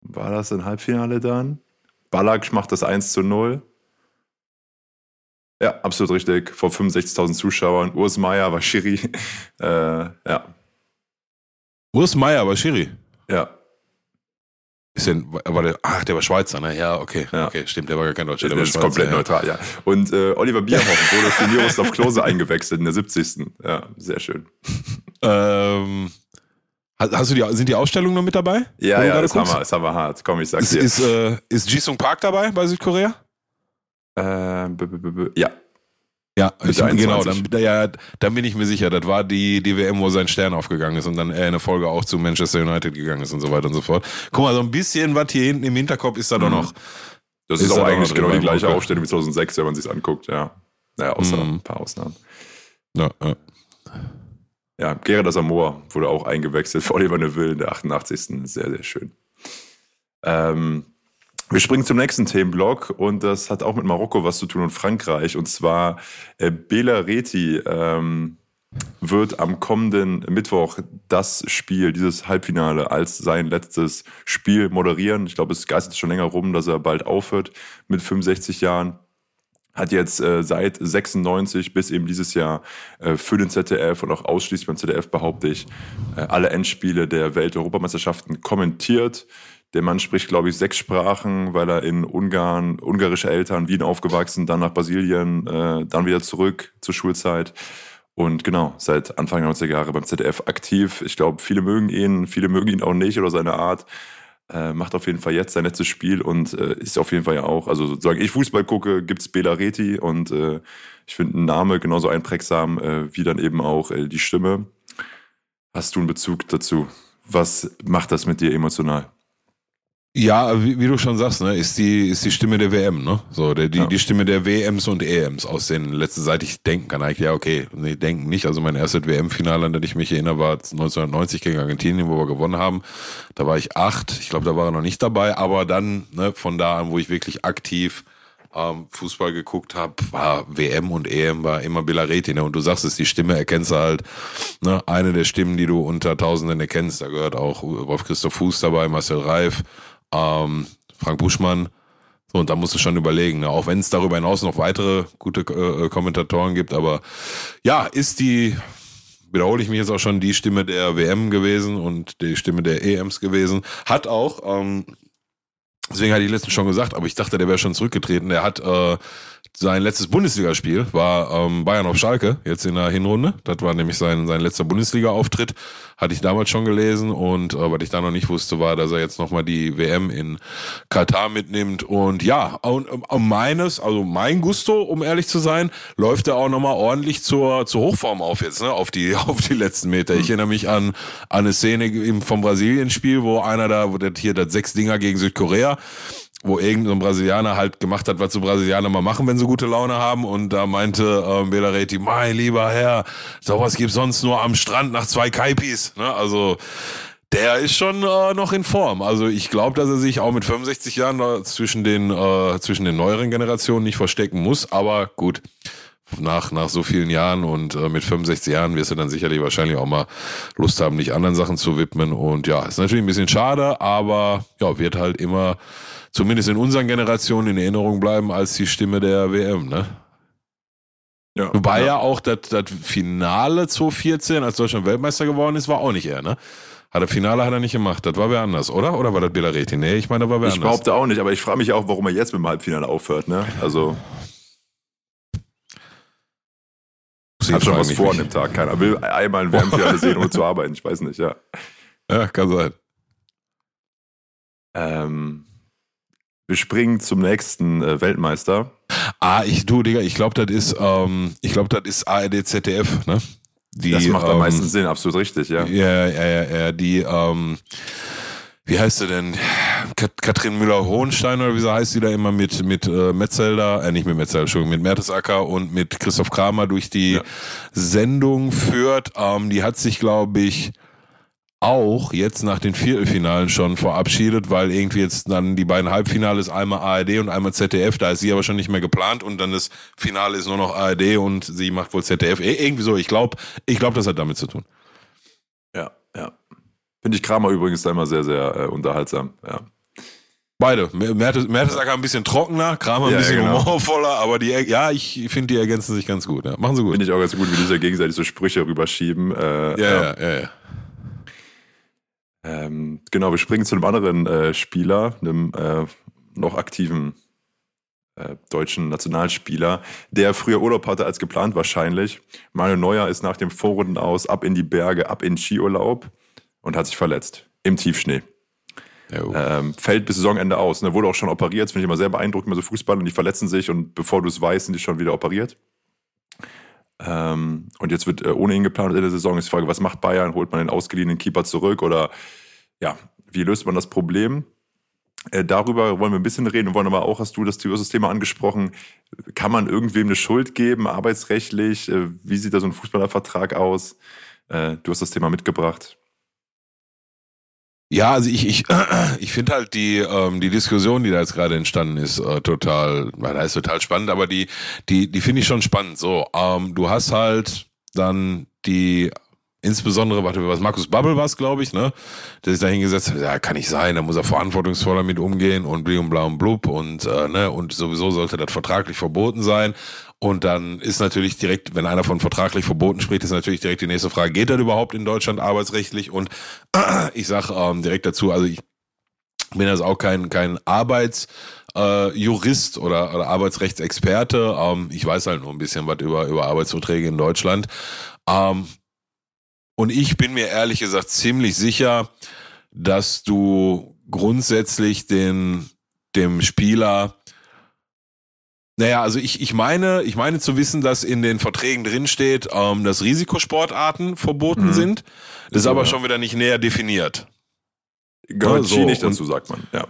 War das ein Halbfinale dann? Ballack macht das 1 zu 0. Ja, absolut richtig. Vor 65.000 Zuschauern. Urs Meier war Schiri. Äh, ja, Urs Meier war Schiri. ja. Ist denn, war der, ach, der war Schweizer, ne? Ja, okay. Ja. Okay, stimmt, der war gar kein Deutscher. Der Das war ist komplett ja. neutral, ja. Und äh, Oliver Bierhoff wurde für Miroslav Klose eingewechselt in der 70. Ja, sehr schön. Ähm, hast, du die, sind die Ausstellungen noch mit dabei? Ja, ja, das haben wir, das haben wir hart. Komm, ich sag's Ist, dir. ist, äh, ist Jisung Park dabei bei Südkorea? Ähm, b- b- b- ja, Ja, ich, genau, 21. dann, ja, dann bin ich mir sicher, das war die, die WM, wo sein Stern aufgegangen ist und dann er in der Folge auch zu Manchester United gegangen ist und so weiter und so fort. Guck mal, so ein bisschen was hier hinten im Hinterkopf ist da doch Mhm. noch. das Ist ist, auch eigentlich genau die gleiche. Aufstellung wie 2006, wenn man sich's anguckt, ja. Naja, außer Mhm. ein paar Ausnahmen. Ja, ja. Ja, Gerard Asamoah wurde auch eingewechselt für Oliver Neville in der 88. Sehr, sehr schön. Ähm, wir springen zum nächsten Themenblock und das hat auch mit Marokko was zu tun und Frankreich. Und zwar äh, Bela Reti ähm, wird am kommenden Mittwoch das Spiel, dieses Halbfinale, als sein letztes Spiel moderieren. Ich glaube, es geistert schon länger rum, dass er bald aufhört mit 65 Jahren hat jetzt äh, seit 96 bis eben dieses Jahr äh, für den ZDF und auch ausschließlich beim ZDF behaupte ich, äh, alle Endspiele der Welt-Europameisterschaften kommentiert. Der Mann spricht, glaube ich, sechs Sprachen, weil er in Ungarn, ungarische Eltern, Wien aufgewachsen, dann nach Brasilien, äh, dann wieder zurück zur Schulzeit. Und genau, seit Anfang der 90er Jahre beim ZDF aktiv. Ich glaube, viele mögen ihn, viele mögen ihn auch nicht oder seine Art. Äh, macht auf jeden Fall jetzt sein letztes Spiel und äh, ist auf jeden Fall ja auch, also sozusagen ich Fußball gucke, gibt's Bela Reti und äh, ich finde einen Name genauso einprägsam äh, wie dann eben auch äh, die Stimme. Hast du einen Bezug dazu? Was macht das mit dir emotional? Ja, wie, wie du schon sagst, ne, ist die, ist die Stimme der WM, ne? So, der, die, Ja. die Stimme der WMs und EMs aus den letzten, seit ich denken kann, eigentlich, ja, okay, nee, denken nicht. Also mein erstes WM-Finale, an das ich mich erinnere, war 1990 gegen Argentinien, wo wir gewonnen haben. Da war ich acht. Ich glaube, da war er noch nicht dabei, aber dann, ne, von da an, wo ich wirklich aktiv ähm, Fußball geguckt habe, war WM und EM war immer Bilareti, ne? Und du sagst es, die Stimme erkennst du halt, ne? Eine der Stimmen, die du unter Tausenden erkennst, da gehört auch Wolf Christoph Fuß dabei, Marcel Reif, ähm, Frank Buschmann, So, und da musst du schon überlegen, ne? auch wenn es darüber hinaus noch weitere gute äh, Kommentatoren gibt, aber ja, ist die, wiederhole ich mich jetzt auch schon, die Stimme der WM gewesen und die Stimme der EMs gewesen. Hat auch, ähm, deswegen hatte ich letztens schon gesagt, aber ich dachte, der wäre schon zurückgetreten. Der hat äh, sein letztes Bundesligaspiel war ähm, Bayern auf Schalke, jetzt in der Hinrunde. Das war nämlich sein, sein letzter Bundesliga-Auftritt. Hatte ich damals schon gelesen und äh, was ich da noch nicht wusste, war, dass er jetzt nochmal die WM in Katar mitnimmt. Und ja, und, und meines, also mein Gusto, um ehrlich zu sein, läuft er auch nochmal ordentlich zur, zur Hochform auf jetzt, ne? Auf die, auf die letzten Meter. Ich erinnere mich an, an eine Szene im, vom Brasilien-Spiel, wo einer da, wo der hier das sechs Dinger gegen Südkorea wo irgendein Brasilianer halt gemacht hat, was so Brasilianer mal machen, wenn sie gute Laune haben. Und da meinte äh, Belareti, mein lieber Herr, sowas gibt's sonst nur am Strand nach zwei Kaipis. Ne? Also der ist schon äh, noch in Form. Also ich glaube, dass er sich auch mit 65 Jahren zwischen den, äh, zwischen den neueren Generationen nicht verstecken muss. Aber gut, nach, nach so vielen Jahren und äh, mit 65 Jahren wirst du dann sicherlich wahrscheinlich auch mal Lust haben, dich anderen Sachen zu widmen. Und ja, ist natürlich ein bisschen schade, aber ja, wird halt immer zumindest in unseren Generationen in Erinnerung bleiben als die Stimme der WM, ne? Ja, Wobei ja, ja auch das Finale 2014, als Deutschland Weltmeister geworden ist, war auch nicht er, ne? Hat das Finale hat er nicht gemacht. Das war wer anders, oder? Oder war das Belareti? Nee, ich meine, das war wer ich anders. Ich behaupte auch nicht, aber ich frage mich auch, warum er jetzt mit dem Halbfinale aufhört, ne? Also. Hat schon was vor an dem Tag. Keiner will einmal ein WM-Finale sehen, ohne zu arbeiten. Ich weiß nicht, ja. Ja, kann sein. Ähm, wir springen zum nächsten äh, Weltmeister. Ah, ich, du, Digga, ich glaube, das ist, ähm, ich glaube, das ist ARD ZDF, ne? Die, das macht am ähm, meisten Sinn, absolut richtig, ja. Ja, ja, ja, ja, die, ähm, wie heißt sie denn? Kat Katrin Müller-Hohenstein oder wie sie heißt, die da immer mit, mit äh, Metzelder, äh, nicht mit Metzelder, Entschuldigung, mit Mertesacker und mit Christoph Kramer durch die ja. Sendung führt. Ähm, die hat sich, glaube ich, auch jetzt nach den Viertelfinalen schon verabschiedet, weil irgendwie jetzt dann die beiden Halbfinale ist einmal ARD und einmal ZDF, da ist sie aber schon nicht mehr geplant und dann das Finale ist nur noch ARD und sie macht wohl ZDF. Irgendwie so, ich glaube, ich glaube, das hat damit zu tun. Ja, ja. Finde ich Kramer übrigens da immer sehr, sehr äh, unterhaltsam, ja. Beide. Mertesacker ein bisschen trockener, Kramer ein ja, bisschen genau. humorvoller, aber die, ja, ich finde, die ergänzen sich ganz gut. Ja. Machen sie gut. Finde ich auch ganz gut, wie die sich gegenseitig so Sprüche rüberschieben. Äh, ja, ja, ja, ja. Ähm, genau, wir springen zu einem anderen äh, Spieler, einem äh, noch aktiven äh, deutschen Nationalspieler, der früher Urlaub hatte als geplant wahrscheinlich. Manuel Neuer ist nach dem Vorrunden aus ab in die Berge, ab in Skiurlaub und hat sich verletzt im Tiefschnee. Ähm, fällt bis Saisonende aus. Ne? Wurde auch schon operiert. Das finde ich immer sehr beeindruckend, immer so Fußball und die verletzen sich und bevor du es weißt, sind die schon wieder operiert. Ähm, und jetzt wird äh, ohne ihn geplant in der Saison. Ist die Frage, was macht Bayern? Holt man den ausgeliehenen Keeper zurück oder ja, wie löst man das Problem? Äh, darüber wollen wir ein bisschen reden. Wir wollen aber auch, hast du das, das Thema angesprochen, kann man irgendwem eine Schuld geben, arbeitsrechtlich? Äh, wie sieht da so ein Fußballervertrag aus? Äh, du hast das Thema mitgebracht. Ja, also ich, ich, ich finde halt die, ähm, die Diskussion, die da jetzt gerade entstanden ist, äh, total, da ist total spannend, aber die, die, die finde ich schon spannend. So, ähm, du hast halt dann die insbesondere, warte, was Markus Babbel war es, glaube ich, ne? Der sich da hingesetzt hat, ja, kann nicht sein, da muss er verantwortungsvoller mit umgehen und bli und und blub und, äh, ne, und sowieso sollte das vertraglich verboten sein. Und dann ist natürlich direkt, wenn einer von vertraglich verboten spricht, ist natürlich direkt die nächste Frage, geht das überhaupt in Deutschland arbeitsrechtlich? Und ich sage ähm, direkt dazu, also ich bin also auch kein, kein Arbeits- äh, oder, oder Arbeitsrechtsexperte. Ähm, ich weiß halt nur ein bisschen was über, über Arbeitsverträge in Deutschland. Ähm, und ich bin mir ehrlich gesagt ziemlich sicher, dass du grundsätzlich den, dem Spieler naja, also ich, ich meine, ich meine zu wissen, dass in den Verträgen drinsteht, ähm, dass Risikosportarten verboten mhm. sind. Das ist aber ja. schon wieder nicht näher definiert. Gehört ja, so. nicht dazu, sagt man, ja.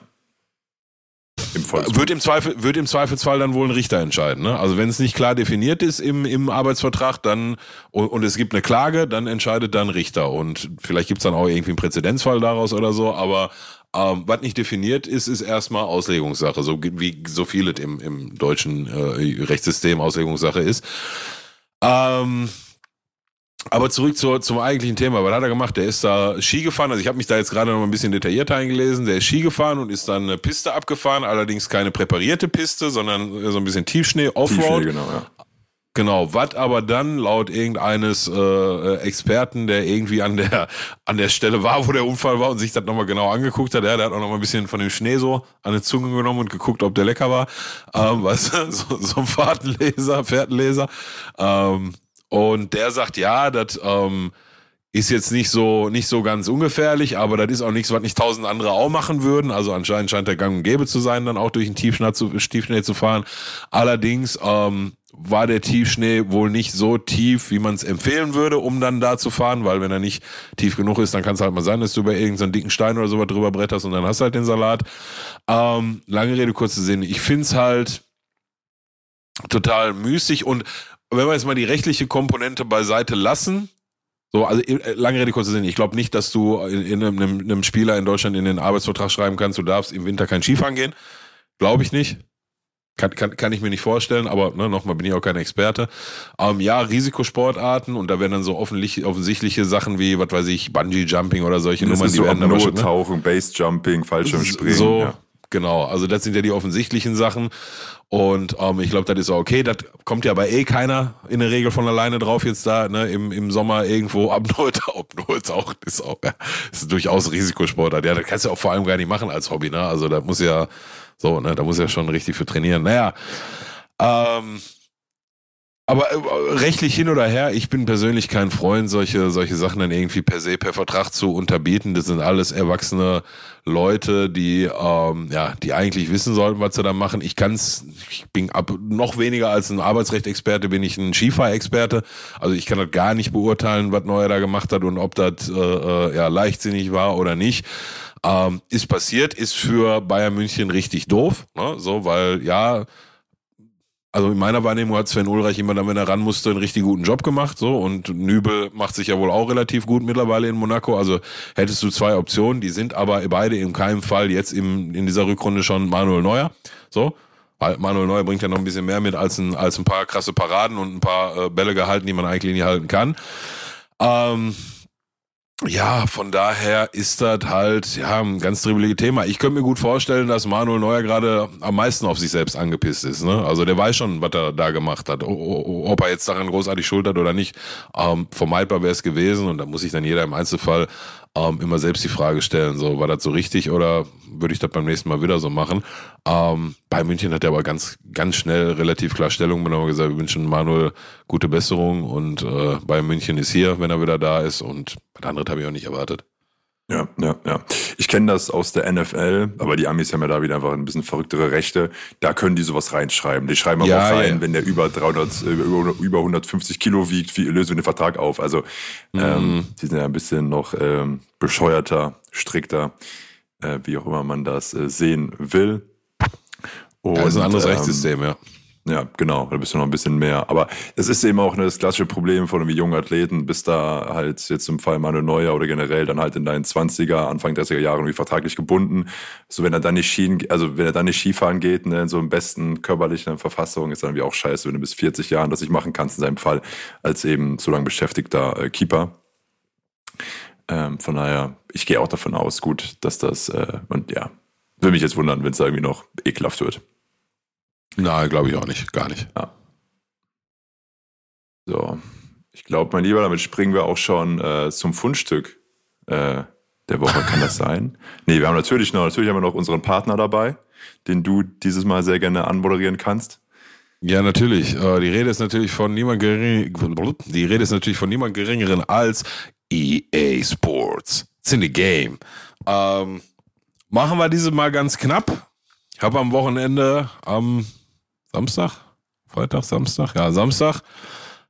Im wird, im Zweifel, wird im Zweifelsfall dann wohl ein Richter entscheiden. Ne? Also wenn es nicht klar definiert ist im, im Arbeitsvertrag dann und, und es gibt eine Klage, dann entscheidet dann Richter. Und vielleicht gibt es dann auch irgendwie einen Präzedenzfall daraus oder so, aber ähm, was nicht definiert ist, ist erstmal Auslegungssache, so wie so vieles im, im deutschen äh, Rechtssystem Auslegungssache ist. Ähm, aber zurück zur, zum eigentlichen Thema. Was hat er gemacht? Der ist da Ski gefahren. Also ich habe mich da jetzt gerade noch ein bisschen detaillierter eingelesen. Der ist Ski gefahren und ist dann eine Piste abgefahren. Allerdings keine präparierte Piste, sondern so ein bisschen Tiefschnee, Offroad. Tiefschnee, genau, ja. Genau, was aber dann laut irgendeines äh, Experten, der irgendwie an der an der Stelle war, wo der Unfall war und sich das nochmal genau angeguckt hat, ja, der hat auch nochmal ein bisschen von dem Schnee so an die Zunge genommen und geguckt, ob der lecker war. Ähm, weißt du, so, so ein Fahrtenleser, Fährtenleser. Ähm, und der sagt, ja, das ähm, ist jetzt nicht so nicht so ganz ungefährlich, aber das ist auch nichts, was nicht tausend andere auch machen würden. Also anscheinend scheint der Gang und Gäbe zu sein, dann auch durch den Tiefschnee zu, Tiefschnee zu fahren. Allerdings ähm, war der Tiefschnee wohl nicht so tief, wie man es empfehlen würde, um dann da zu fahren, weil wenn er nicht tief genug ist, dann kann es halt mal sein, dass du über irgendeinen dicken Stein oder sowas drüber bretterst und dann hast du halt den Salat. Ähm, lange Rede, kurze Sinn. Ich find's halt total müßig und wenn wir jetzt mal die rechtliche Komponente beiseite lassen, so, also äh, lange Rede, kurzer Sinn. Ich glaube nicht, dass du in, in einem, einem Spieler in Deutschland in den Arbeitsvertrag schreiben kannst, du darfst im Winter kein Skifahren gehen. Glaube ich nicht. Kann, kann, kann ich mir nicht vorstellen, aber ne, nochmal bin ich auch kein Experte. Ähm, ja, Risikosportarten und da werden dann so offensichtliche Sachen wie, was weiß ich, Bungee-Jumping oder solche das Nummern, ist die so werden dann Apnoe, ne? Tauchen, Base-Jumping, Fallschirmspringen. So, ja. genau. Also das sind ja die offensichtlichen Sachen. Und ähm, ich glaube, das ist auch okay. Das kommt ja bei eh keiner in der Regel von alleine drauf jetzt da, ne, im, im Sommer irgendwo Apnoe, Apnoe ist auch, ist auch, ja, ist durchaus Risikosportart. Ja, das kannst du auch vor allem gar nicht machen als Hobby, ne? Also da muss ja, so, ne, da muss ja schon richtig für trainieren. Naja, ähm, aber äh, rechtlich hin oder her, ich bin persönlich kein Freund, solche, solche Sachen dann irgendwie per se, per Vertrag zu unterbieten. Das sind alles erwachsene Leute, die, ähm, ja, die eigentlich wissen sollten, was sie da machen. Ich kann's, ich bin ab, noch weniger als ein Arbeitsrechtexperte, bin ich ein Skifahrexperte. Also ich kann das gar nicht beurteilen, was Neuer da gemacht hat und ob das, äh, äh, ja, leichtsinnig war oder nicht. Ähm, ist passiert, ist für Bayern München richtig doof, ne? so, weil, ja, also in meiner Wahrnehmung hat Sven Ulreich immer dann, wenn er ran musste, einen richtig guten Job gemacht. So und Nübel macht sich ja wohl auch relativ gut mittlerweile in Monaco. Also hättest du zwei Optionen, die sind aber beide in keinem Fall jetzt im, in dieser Rückrunde schon Manuel Neuer. So. Manuel Neuer bringt ja noch ein bisschen mehr mit als ein, als ein paar krasse Paraden und ein paar äh, Bälle gehalten, die man eigentlich nicht halten kann. Ähm, ja, von daher ist das halt ja ein ganz dribbelige Thema. Ich könnte mir gut vorstellen, dass Manuel Neuer gerade am meisten auf sich selbst angepisst ist. Ne? Also der weiß schon, was er da gemacht hat. Ob er jetzt daran großartig schuld hat oder nicht, ähm, vermeidbar wäre es gewesen. Und da muss sich dann jeder im Einzelfall ähm, immer selbst die Frage stellen, so war das so richtig oder würde ich das beim nächsten Mal wieder so machen? Ähm, bei München hat er aber ganz, ganz schnell relativ klar Stellung genommen gesagt, wir wünschen Manuel gute Besserung und äh, bei München ist hier, wenn er wieder da ist und das andere habe ich auch nicht erwartet. Ja, ja, ja. Ich kenne das aus der NFL, aber die Amis haben ja da wieder einfach ein bisschen verrücktere Rechte. Da können die sowas reinschreiben. Die schreiben aber Ja, auch rein, ja. wenn der über 300, äh, über, über 150 Kilo wiegt, wie, lösen wir den Vertrag auf. Also, ähm, die sind ja ein bisschen noch ähm, bescheuerter, strikter, äh, wie auch immer man das äh, sehen will. Und, Ja, ist ein anderes ähm, Rechtssystem, ja. Ja, genau, da bist du noch ein bisschen mehr. Aber es ist eben auch das klassische Problem von irgendwie jungen Athleten, bis da halt jetzt im Fall Manuel Neuer oder generell dann halt in deinen 20er, Anfang 30er Jahren irgendwie vertraglich gebunden. So wenn er dann nicht Skien, also wenn er dann nicht Skifahren geht, ne, in so im besten körperlichen Verfassung, ist dann irgendwie auch scheiße, wenn du bis 40 Jahren das nicht machen kannst in seinem Fall, als eben so lange beschäftigter äh, Keeper. Ähm, von daher, ich gehe auch davon aus, gut, dass das, äh, und ja, würde mich jetzt wundern, wenn es irgendwie noch ekelhaft wird. Nein, glaube ich auch nicht, gar nicht. So, ich glaube, mein Lieber, damit springen wir auch schon äh, zum Fundstück äh, der Woche. Kann das sein? Nee, wir haben natürlich noch, natürlich haben wir noch unseren Partner dabei, den du dieses Mal sehr gerne anmoderieren kannst. Ja, natürlich. Äh, Die Rede ist natürlich von niemand gering, die Rede ist natürlich von niemand geringeren als EA Sports. It's in the game. Ähm, machen wir diese mal ganz knapp. Ich habe am Wochenende am Samstag, Freitag, Samstag, ja, Samstag.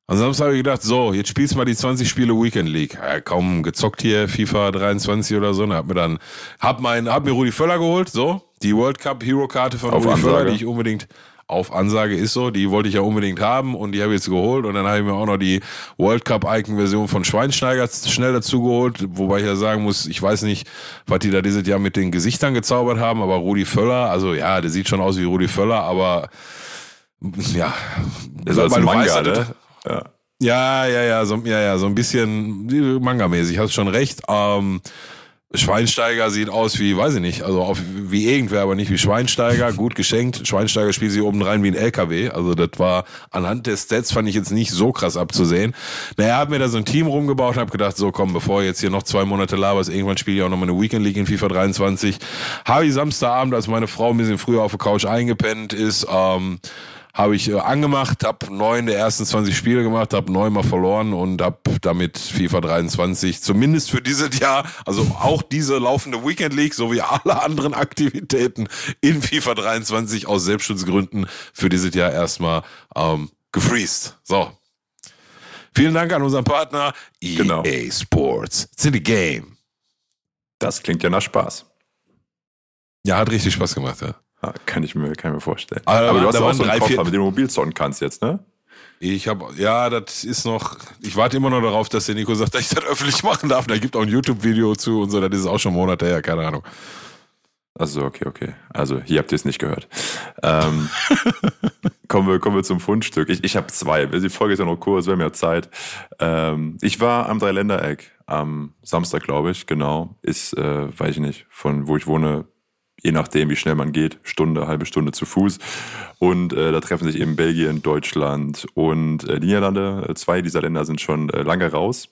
Am Samstag habe ich gedacht, so, jetzt spielst du mal die 20 Spiele Weekend League. Ja, kaum gezockt hier, FIFA 23 oder so. Und hab mir dann, hab mein, hab mir Rudi Völler geholt, so, die World Cup Hero Karte von Auf Rudi Völler, Ansage. die ich unbedingt auf Ansage ist so, die wollte ich ja unbedingt haben und die habe ich jetzt geholt und dann habe ich mir auch noch die World Cup Icon Version von Schweinsteiger schnell dazu geholt, wobei ich ja sagen muss, ich weiß nicht, was die da dieses Jahr mit den Gesichtern gezaubert haben, aber Rudi Völler, also ja, der sieht schon aus wie Rudi Völler, aber ja, Der ist als Manga, weißt, ne? Ja. Ja, ja, ja, so, ja, ja, so ein bisschen Manga-mäßig, hast schon recht. Ähm, Schweinsteiger sieht aus wie, weiß ich nicht, also auf, wie irgendwer, aber nicht wie Schweinsteiger. Gut geschenkt. Schweinsteiger spielt sich oben rein wie ein LKW. Also das war anhand des Stats fand ich jetzt nicht so krass abzusehen. Naja, hab mir da so ein Team rumgebaut und hab gedacht, so komm, bevor jetzt hier noch zwei Monate laberst, irgendwann spiele ich auch noch mal eine Weekend League in FIFA 23. Habe ich Samstagabend, als meine Frau ein bisschen früher auf der Couch eingepennt ist, ähm, habe ich äh, angemacht, habe neun der ersten 20 Spiele gemacht, habe neunmal verloren und habe damit FIFA 23 zumindest für dieses Jahr, also auch diese laufende Weekend League sowie alle anderen Aktivitäten in FIFA 23 aus Selbstschutzgründen für dieses Jahr erstmal ähm, gefreezed. So. Vielen Dank an unseren Partner EA Genau. Sports. The game. Das klingt ja nach Spaß. Ja, hat richtig Spaß gemacht, ja. Ah, Kann ich mir, kann ich mir vorstellen. Aber Aber du hast ja auch so einen Koffer, mit dem du mobil zocken kannst jetzt, ne? Ich habe, ja, das ist noch, ich warte immer noch darauf, dass der Nico sagt, dass ich das öffentlich machen darf. Da gibt auch ein YouTube-Video zu und so, das ist auch schon Monate her, keine Ahnung. Also, okay, okay. Also, hier habt ihr es nicht gehört. Ähm, kommen, wir, kommen wir zum Fundstück. Ich, ich habe zwei. Die Folge ist ja noch kurz, wir haben ja Zeit. Ähm, ich war am Dreiländereck am Samstag, glaube ich, genau. Ist, äh, weiß ich nicht, von wo ich wohne, je nachdem, wie schnell man geht, Stunde, halbe Stunde zu Fuß. Und äh, da treffen sich eben Belgien, Deutschland und äh, Niederlande. Äh, Zwei dieser Länder sind schon äh, lange raus.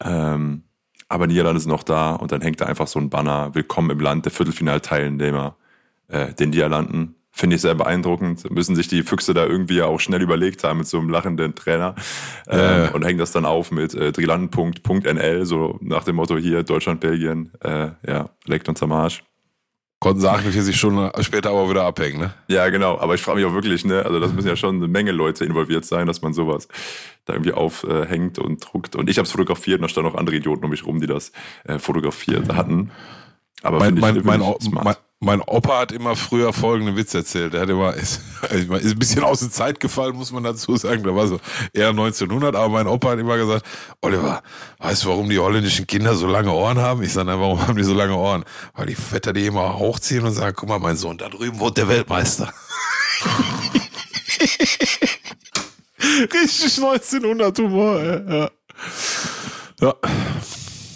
Ähm, aber Niederlande sind noch da und dann hängt da einfach so ein Banner, Willkommen im Land der Viertelfinalteilnehmer, äh, den Niederlanden. Finde ich sehr beeindruckend. Müssen sich die Füchse da irgendwie auch schnell überlegt haben mit so einem lachenden Trainer. Ähm, Ja, ja. Und hängen das dann auf mit äh, Drilanden.nl, so nach dem Motto hier Deutschland, Belgien, äh, ja, leckt uns am Arsch. Konnten sie 48 Stunden später aber wieder abhängen, ne? Ja, genau. Aber ich frage mich auch wirklich, ne, also das müssen ja schon eine Menge Leute involviert sein, dass man sowas da irgendwie aufhängt und druckt. Und ich habe es fotografiert und da standen auch andere Idioten um mich rum, die das äh, fotografiert hatten. Aber Mein, mein, mein, mein, mein Opa hat immer früher folgenden Witz erzählt. Der hat immer, ist, ist ein bisschen aus der Zeit gefallen, muss man dazu sagen. Da war so eher 1900, aber mein Opa hat immer gesagt, Oliver, weißt du, warum die holländischen Kinder so lange Ohren haben? Ich sage, na, warum haben die so lange Ohren? Weil die Vetter die immer hochziehen und sagen, guck mal, mein Sohn, da drüben wohnt der Weltmeister. Richtig 1900 Humor, ey. ja. ja.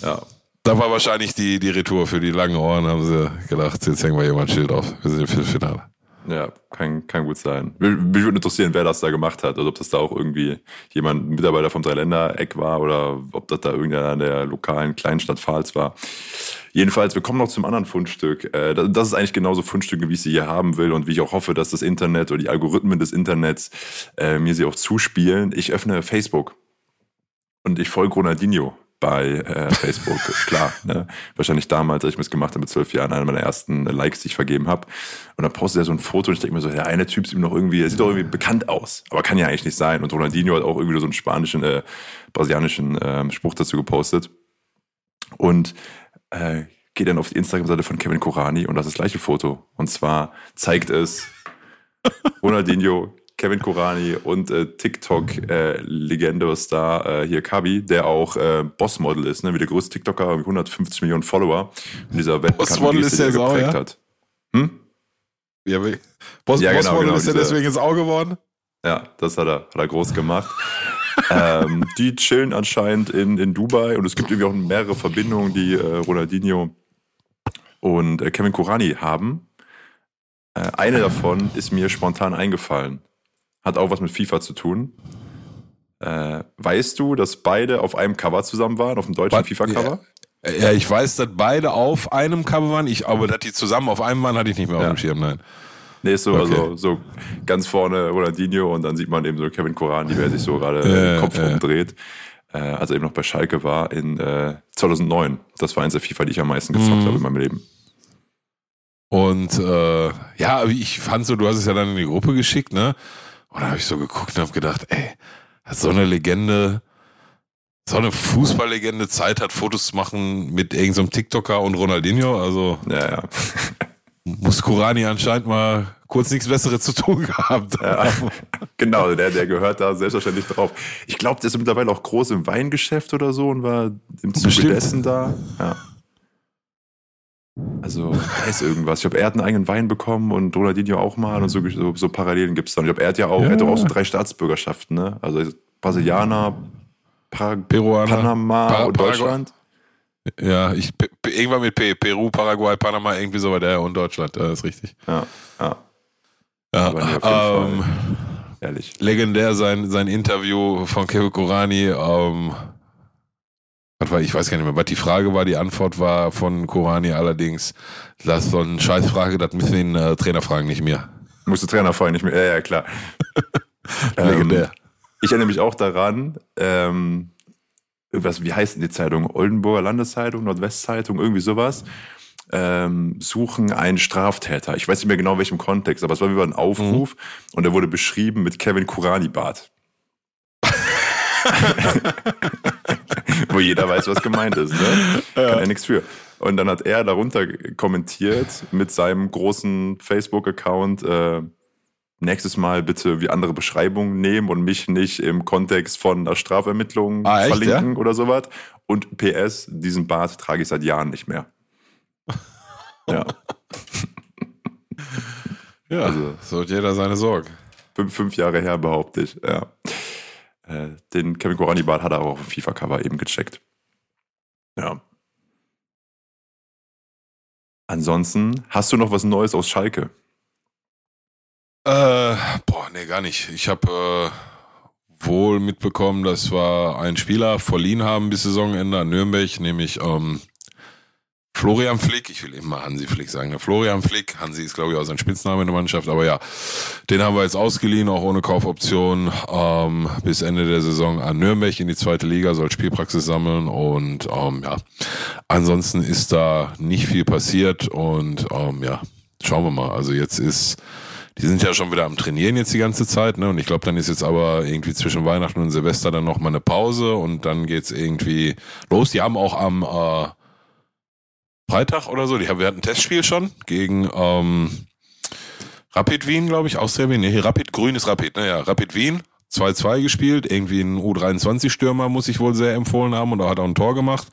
ja. Da war wahrscheinlich die, die Retour für die langen Ohren, haben sie gedacht, jetzt hängen wir hier mal ein Schild auf. Wir sind im Viertelfinale. Ja, kann, kann gut sein. Mich würde interessieren, wer das da gemacht hat. Also ob das da auch irgendwie jemand, Mitarbeiter vom Dreiländereck war oder ob das da irgendeiner in der lokalen Kleinstadt Pfalz war. Jedenfalls, wir kommen noch zum anderen Fundstück. Äh, das- Das ist eigentlich genauso Fundstücke, wie ich sie hier haben will und wie ich auch hoffe, dass das Internet oder die Algorithmen des Internets äh, mir sie auch zuspielen. Ich öffne Facebook und ich folge Ronaldinho bei äh, Facebook. Klar, ne? wahrscheinlich damals, als ich mir das gemacht habe mit zwölf Jahren, einer meiner ersten Likes, die ich vergeben habe. Und dann postet er so ein Foto und ich denke mir so, der eine Typ sieht mir noch irgendwie, er sieht doch irgendwie bekannt aus, aber kann ja eigentlich nicht sein. Und Ronaldinho hat auch irgendwie so einen spanischen, äh, brasilianischen ähm, Spruch dazu gepostet. Und äh, geht dann auf die Instagram-Seite von Kevin Korani und das ist das gleiche Foto. Und zwar zeigt es Ronaldinho, Kevin Korani und äh, TikTok-Legende-Star äh, hier Kabi, der auch äh, Bossmodel ist, ne? wie der größte TikToker, mit 150 Millionen Follower in dieser Bossmodel ist die er Sau, geprägt ja? hat. Hm? Ja, Boss, Ja, genau, Bossmodel genau, ist ja deswegen ins Auge geworden. Ja, das hat er, hat er groß gemacht. ähm, die chillen anscheinend in, in Dubai und es gibt irgendwie auch mehrere Verbindungen, die äh, Ronaldinho und äh, Kevin Kurani haben. Äh, eine davon ist mir spontan eingefallen. Hat auch was mit FIFA zu tun. Äh, weißt du, dass beide auf einem Cover zusammen waren, auf dem deutschen FIFA-Cover? Ja, ich weiß, dass beide auf einem Cover waren. Ich, aber dass die zusammen auf einem waren, hatte ich nicht mehr Ja. auf dem Schirm, nein. Nee, so, Okay. also so ganz vorne Ronaldinho und dann sieht man eben so Kevin Korani, der sich so gerade Ja, den Kopf ja. umdreht. Äh, als er eben noch bei Schalke war in äh, 2009. Das war eins der FIFA, die ich am meisten gezockt Mhm. habe in meinem Leben. Und äh, ja, ich fand so, du hast es ja dann in die Gruppe geschickt, ne? Und da habe ich so geguckt und habe gedacht, ey, hat so eine Legende, so eine Fußballlegende Zeit hat, Fotos zu machen mit irgendeinem TikToker und Ronaldinho. Also Ja, ja. muss Kurani anscheinend mal kurz nichts Besseres zu tun gehabt haben. genau, der, der gehört da selbstverständlich drauf. Ich glaube, der ist mittlerweile auch groß im Weingeschäft oder so und war im Zuge dessen da. Ja. Also, da ist irgendwas. Ich glaube, er hat einen eigenen Wein bekommen und Ronaldinho auch mal und so, so, so Parallelen gibt es dann. Ich glaube, er hat ja auch, er hat auch so drei Staatsbürgerschaften, ne? Also Brasilianer, Par Peruaner, Panama Pa- und. Deutschland. Ja, ich, irgendwann mit P, Peru, Paraguay, Panama, irgendwie so war der und Deutschland, das ist richtig. Ja, ja, Ja, jeden ähm, ehrlich. legendär sein, sein Interview von Kevin Kurani. Ähm, ich weiß gar nicht mehr, was die Frage war. Die Antwort war von Kurani allerdings, das ist so eine Scheißfrage, das müssen den äh, Trainer fragen, nicht mir. Musste Trainer fallen, nicht mehr. Ja, ja, klar. Ähm, Legendär. Ich erinnere mich auch daran, ähm, was, wie heißt denn die Zeitung? Oldenburger Landeszeitung, Nordwestzeitung, irgendwie sowas. Ähm, suchen einen Straftäter. Ich weiß nicht mehr genau in welchem Kontext, aber es war wie ein Aufruf und der wurde beschrieben mit Kevin Kurani-Bart. Wo jeder weiß, was gemeint ist, ne? Kann ja nichts für. Und dann hat er darunter kommentiert mit seinem großen Facebook-Account, äh, nächstes Mal bitte wie andere Beschreibungen nehmen und mich nicht im Kontext von einer Strafermittlung Ah, echt, verlinken oder sowas. Und PS, diesen Bart trage ich seit Jahren nicht mehr. Ja, Ja, also- so hat jeder seine Sorgen. fünf, fünf Jahre her behaupte ich. Ja. Äh, den Kevin Korani Bart hat er auch auf dem FIFA-Cover eben gecheckt. Ja. Ansonsten, hast du noch was Neues aus Schalke? Äh, boah, nee, gar nicht. Ich habe äh, wohl mitbekommen, dass wir einen Spieler verliehen haben bis Saisonende an Nürnberg, nämlich ähm, Florian Flick. Ich will immer Hansi Flick sagen. Ne? Florian Flick. Hansi ist, glaube ich, auch sein Spitzname in der Mannschaft. Aber ja, den haben wir jetzt ausgeliehen, auch ohne Kaufoption, ähm, bis Ende der Saison an Nürnberg in die zweite Liga, soll Spielpraxis sammeln. Und ähm, ja, ansonsten ist da nicht viel passiert. Und ähm, ja, schauen wir mal. Also jetzt ist die sind ja schon wieder am Trainieren jetzt die ganze Zeit, ne? Und ich glaube, dann ist jetzt aber irgendwie zwischen Weihnachten und Silvester dann noch mal eine Pause und dann geht's irgendwie los. Die haben auch am äh, Freitag oder so, die haben, wir hatten ein Testspiel schon gegen ähm, Rapid Wien, glaube ich, Austria Wien. Nee, Rapid, grün ist Rapid, naja, Rapid Wien. 2-2 gespielt, irgendwie ein U23-Stürmer muss ich wohl sehr empfohlen haben und da hat auch ein Tor gemacht.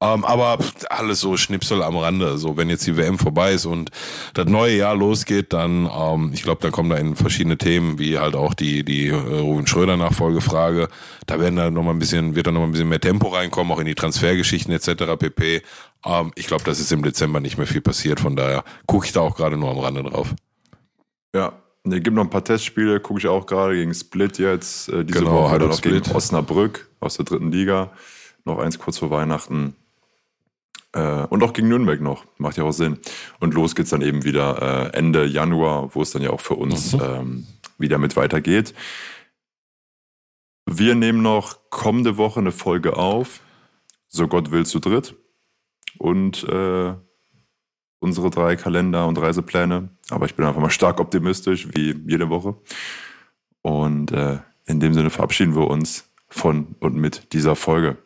Ähm, aber alles so Schnipsel am Rande. So, wenn jetzt die WM vorbei ist und das neue Jahr losgeht, dann, ähm, ich glaube, dann kommen da in verschiedene Themen, wie halt auch die, die äh, Ruben Schröder-Nachfolgefrage. Da werden da noch mal ein bisschen, wird da noch mal ein bisschen mehr Tempo reinkommen, auch in die Transfergeschichten etc. pp. Ähm, ich glaube, das ist im Dezember nicht mehr viel passiert, von daher gucke ich da auch gerade nur am Rande drauf. Ja. Ne, gibt noch ein paar Testspiele, gucke ich auch gerade gegen Split jetzt. Äh, diese Genau, Woche halt noch gegen. Osnabrück aus der dritten Liga. Noch eins kurz vor Weihnachten. Äh, und auch gegen Nürnberg noch. Macht ja auch Sinn. Und los geht's dann eben wieder äh, Ende Januar, wo es dann ja auch für uns Mhm. ähm, wieder mit weitergeht. Wir nehmen noch kommende Woche eine Folge auf. So Gott will zu dritt. Und äh, unsere drei Kalender und Reisepläne. Aber ich bin einfach mal stark optimistisch, wie jede Woche. Und äh, in dem Sinne verabschieden wir uns von und mit dieser Folge.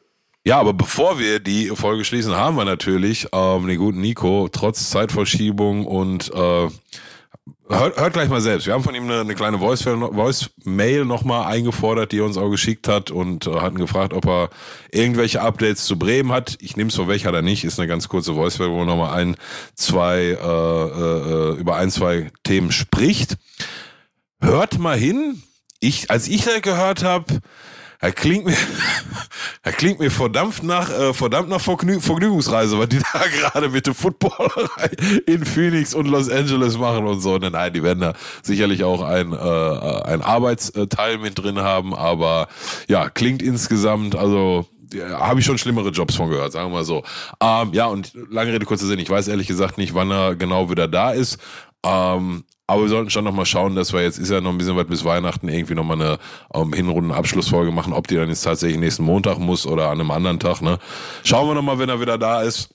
Ja, aber bevor wir die Folge schließen, haben wir natürlich ähm, den guten Nico, trotz Zeitverschiebung und äh, hört, hört gleich mal selbst. Wir haben von ihm eine, eine kleine Voice-Mail Voice nochmal eingefordert, die er uns auch geschickt hat und äh, hatten gefragt, ob er irgendwelche Updates zu Bremen hat. Ich nehme es vorweg, hat er nicht. Ist eine ganz kurze Voice-Mail, wo er nochmal ein, zwei, äh, äh, über ein, zwei Themen spricht. Hört mal hin. Ich, als ich das gehört habe, er klingt mir, er klingt mir verdammt nach, äh, verdammt nach Vergnü Vergnügungsreise, was die da gerade mit der Footballerei in Phoenix und Los Angeles machen und so. Nein, die werden da sicherlich auch ein, äh, ein Arbeitsteil mit drin haben, aber ja, klingt insgesamt, also habe ich schon schlimmere Jobs von gehört, sagen wir mal so. Ähm, ja, und lange Rede, kurzer Sinn, ich weiß ehrlich gesagt nicht, wann er genau wieder da ist. Ähm, aber wir sollten schon noch mal schauen, dass wir jetzt, ist ja noch ein bisschen weit bis Weihnachten, irgendwie noch mal eine ähm, Hinrunden-Abschlussfolge machen, ob die dann jetzt tatsächlich nächsten Montag muss oder an einem anderen Tag. Ne? Schauen wir noch mal, wenn er wieder da ist.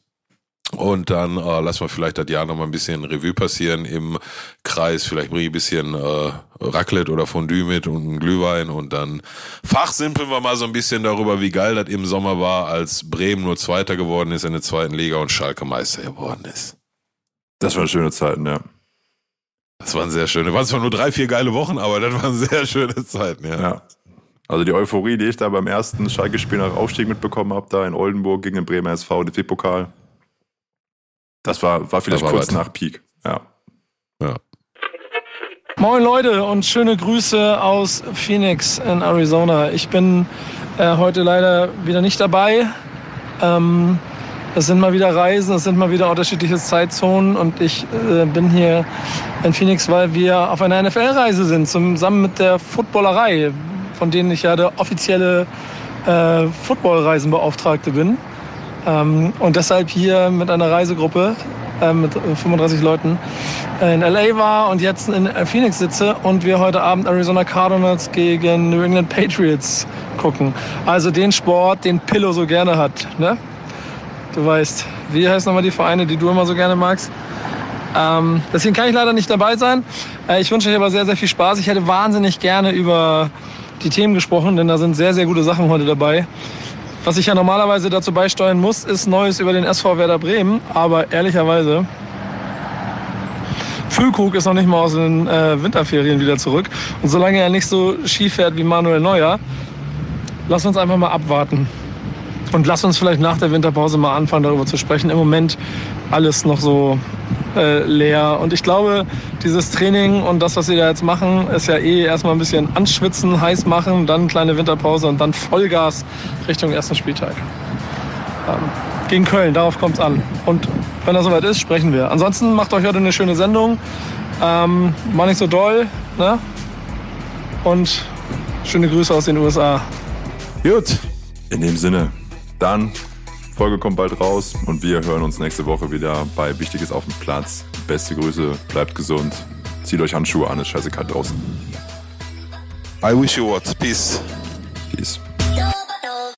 Und dann äh, lassen wir vielleicht das Jahr noch mal ein bisschen Revue passieren im Kreis. Vielleicht bringe ich ein bisschen äh, Raclette oder Fondue mit und einen Glühwein. Und dann fachsimpeln wir mal so ein bisschen darüber, wie geil das im Sommer war, als Bremen nur Zweiter geworden ist in der zweiten Liga und Schalke Meister geworden ist. Das waren schöne Zeiten, ja. Das waren sehr schöne. Waren zwar nur drei, vier geile Wochen, aber das waren sehr schöne Zeiten, ja. ja. Also die Euphorie, die ich da beim ersten Schalke-Spiel nach Aufstieg mitbekommen habe, da in Oldenburg gegen den Bremer SV, DFB-Pokal, das war, war vielleicht war kurz was. nach Peak. Ja. Ja. Moin Leute und schöne Grüße aus Phoenix in Arizona. Ich bin äh, heute leider wieder nicht dabei. Ähm, es sind mal wieder Reisen, es sind mal wieder unterschiedliche Zeitzonen und ich äh, bin hier in Phoenix, weil wir auf einer NFL-Reise sind, zusammen mit der Footballerei, von denen ich ja der offizielle äh, Footballreisenbeauftragte bin. Ähm, und deshalb hier mit einer Reisegruppe äh, mit 35 Leuten in LA war und jetzt in Phoenix sitze und wir heute Abend Arizona Cardinals gegen New England Patriots gucken. Also den Sport, den Pillow so gerne hat. Ne? Du weißt, wie heißen nochmal die Vereine, die du immer so gerne magst? Ähm, deswegen kann ich leider nicht dabei sein. Äh, ich wünsche euch aber sehr, sehr viel Spaß. Ich hätte wahnsinnig gerne über die Themen gesprochen, denn da sind sehr, sehr gute Sachen heute dabei. Was ich ja normalerweise dazu beisteuern muss, ist Neues über den SV Werder Bremen. Aber ehrlicherweise, Füllkrug ist noch nicht mal aus den äh, Winterferien wieder zurück. Und solange er nicht so schief fährt wie Manuel Neuer, lass uns einfach mal abwarten. Und lass uns vielleicht nach der Winterpause mal anfangen, darüber zu sprechen. Im Moment alles noch so äh, leer. Und ich glaube, dieses Training und das, was sie da jetzt machen, ist ja eh erstmal ein bisschen anschwitzen, heiß machen, dann kleine Winterpause und dann Vollgas Richtung ersten Spieltag. Ähm, gegen Köln, darauf kommt es an. Und wenn das soweit ist, sprechen wir. Ansonsten macht euch heute eine schöne Sendung. Ähm, war nicht so doll. Ne? Und schöne Grüße aus den USA. Gut, in dem Sinne, dann Folge kommt bald raus und wir hören uns nächste Woche wieder bei Wichtiges auf dem Platz. Beste Grüße, bleibt gesund, zieht euch Handschuhe an, ist scheiße kalt draußen. I wish you what. Peace.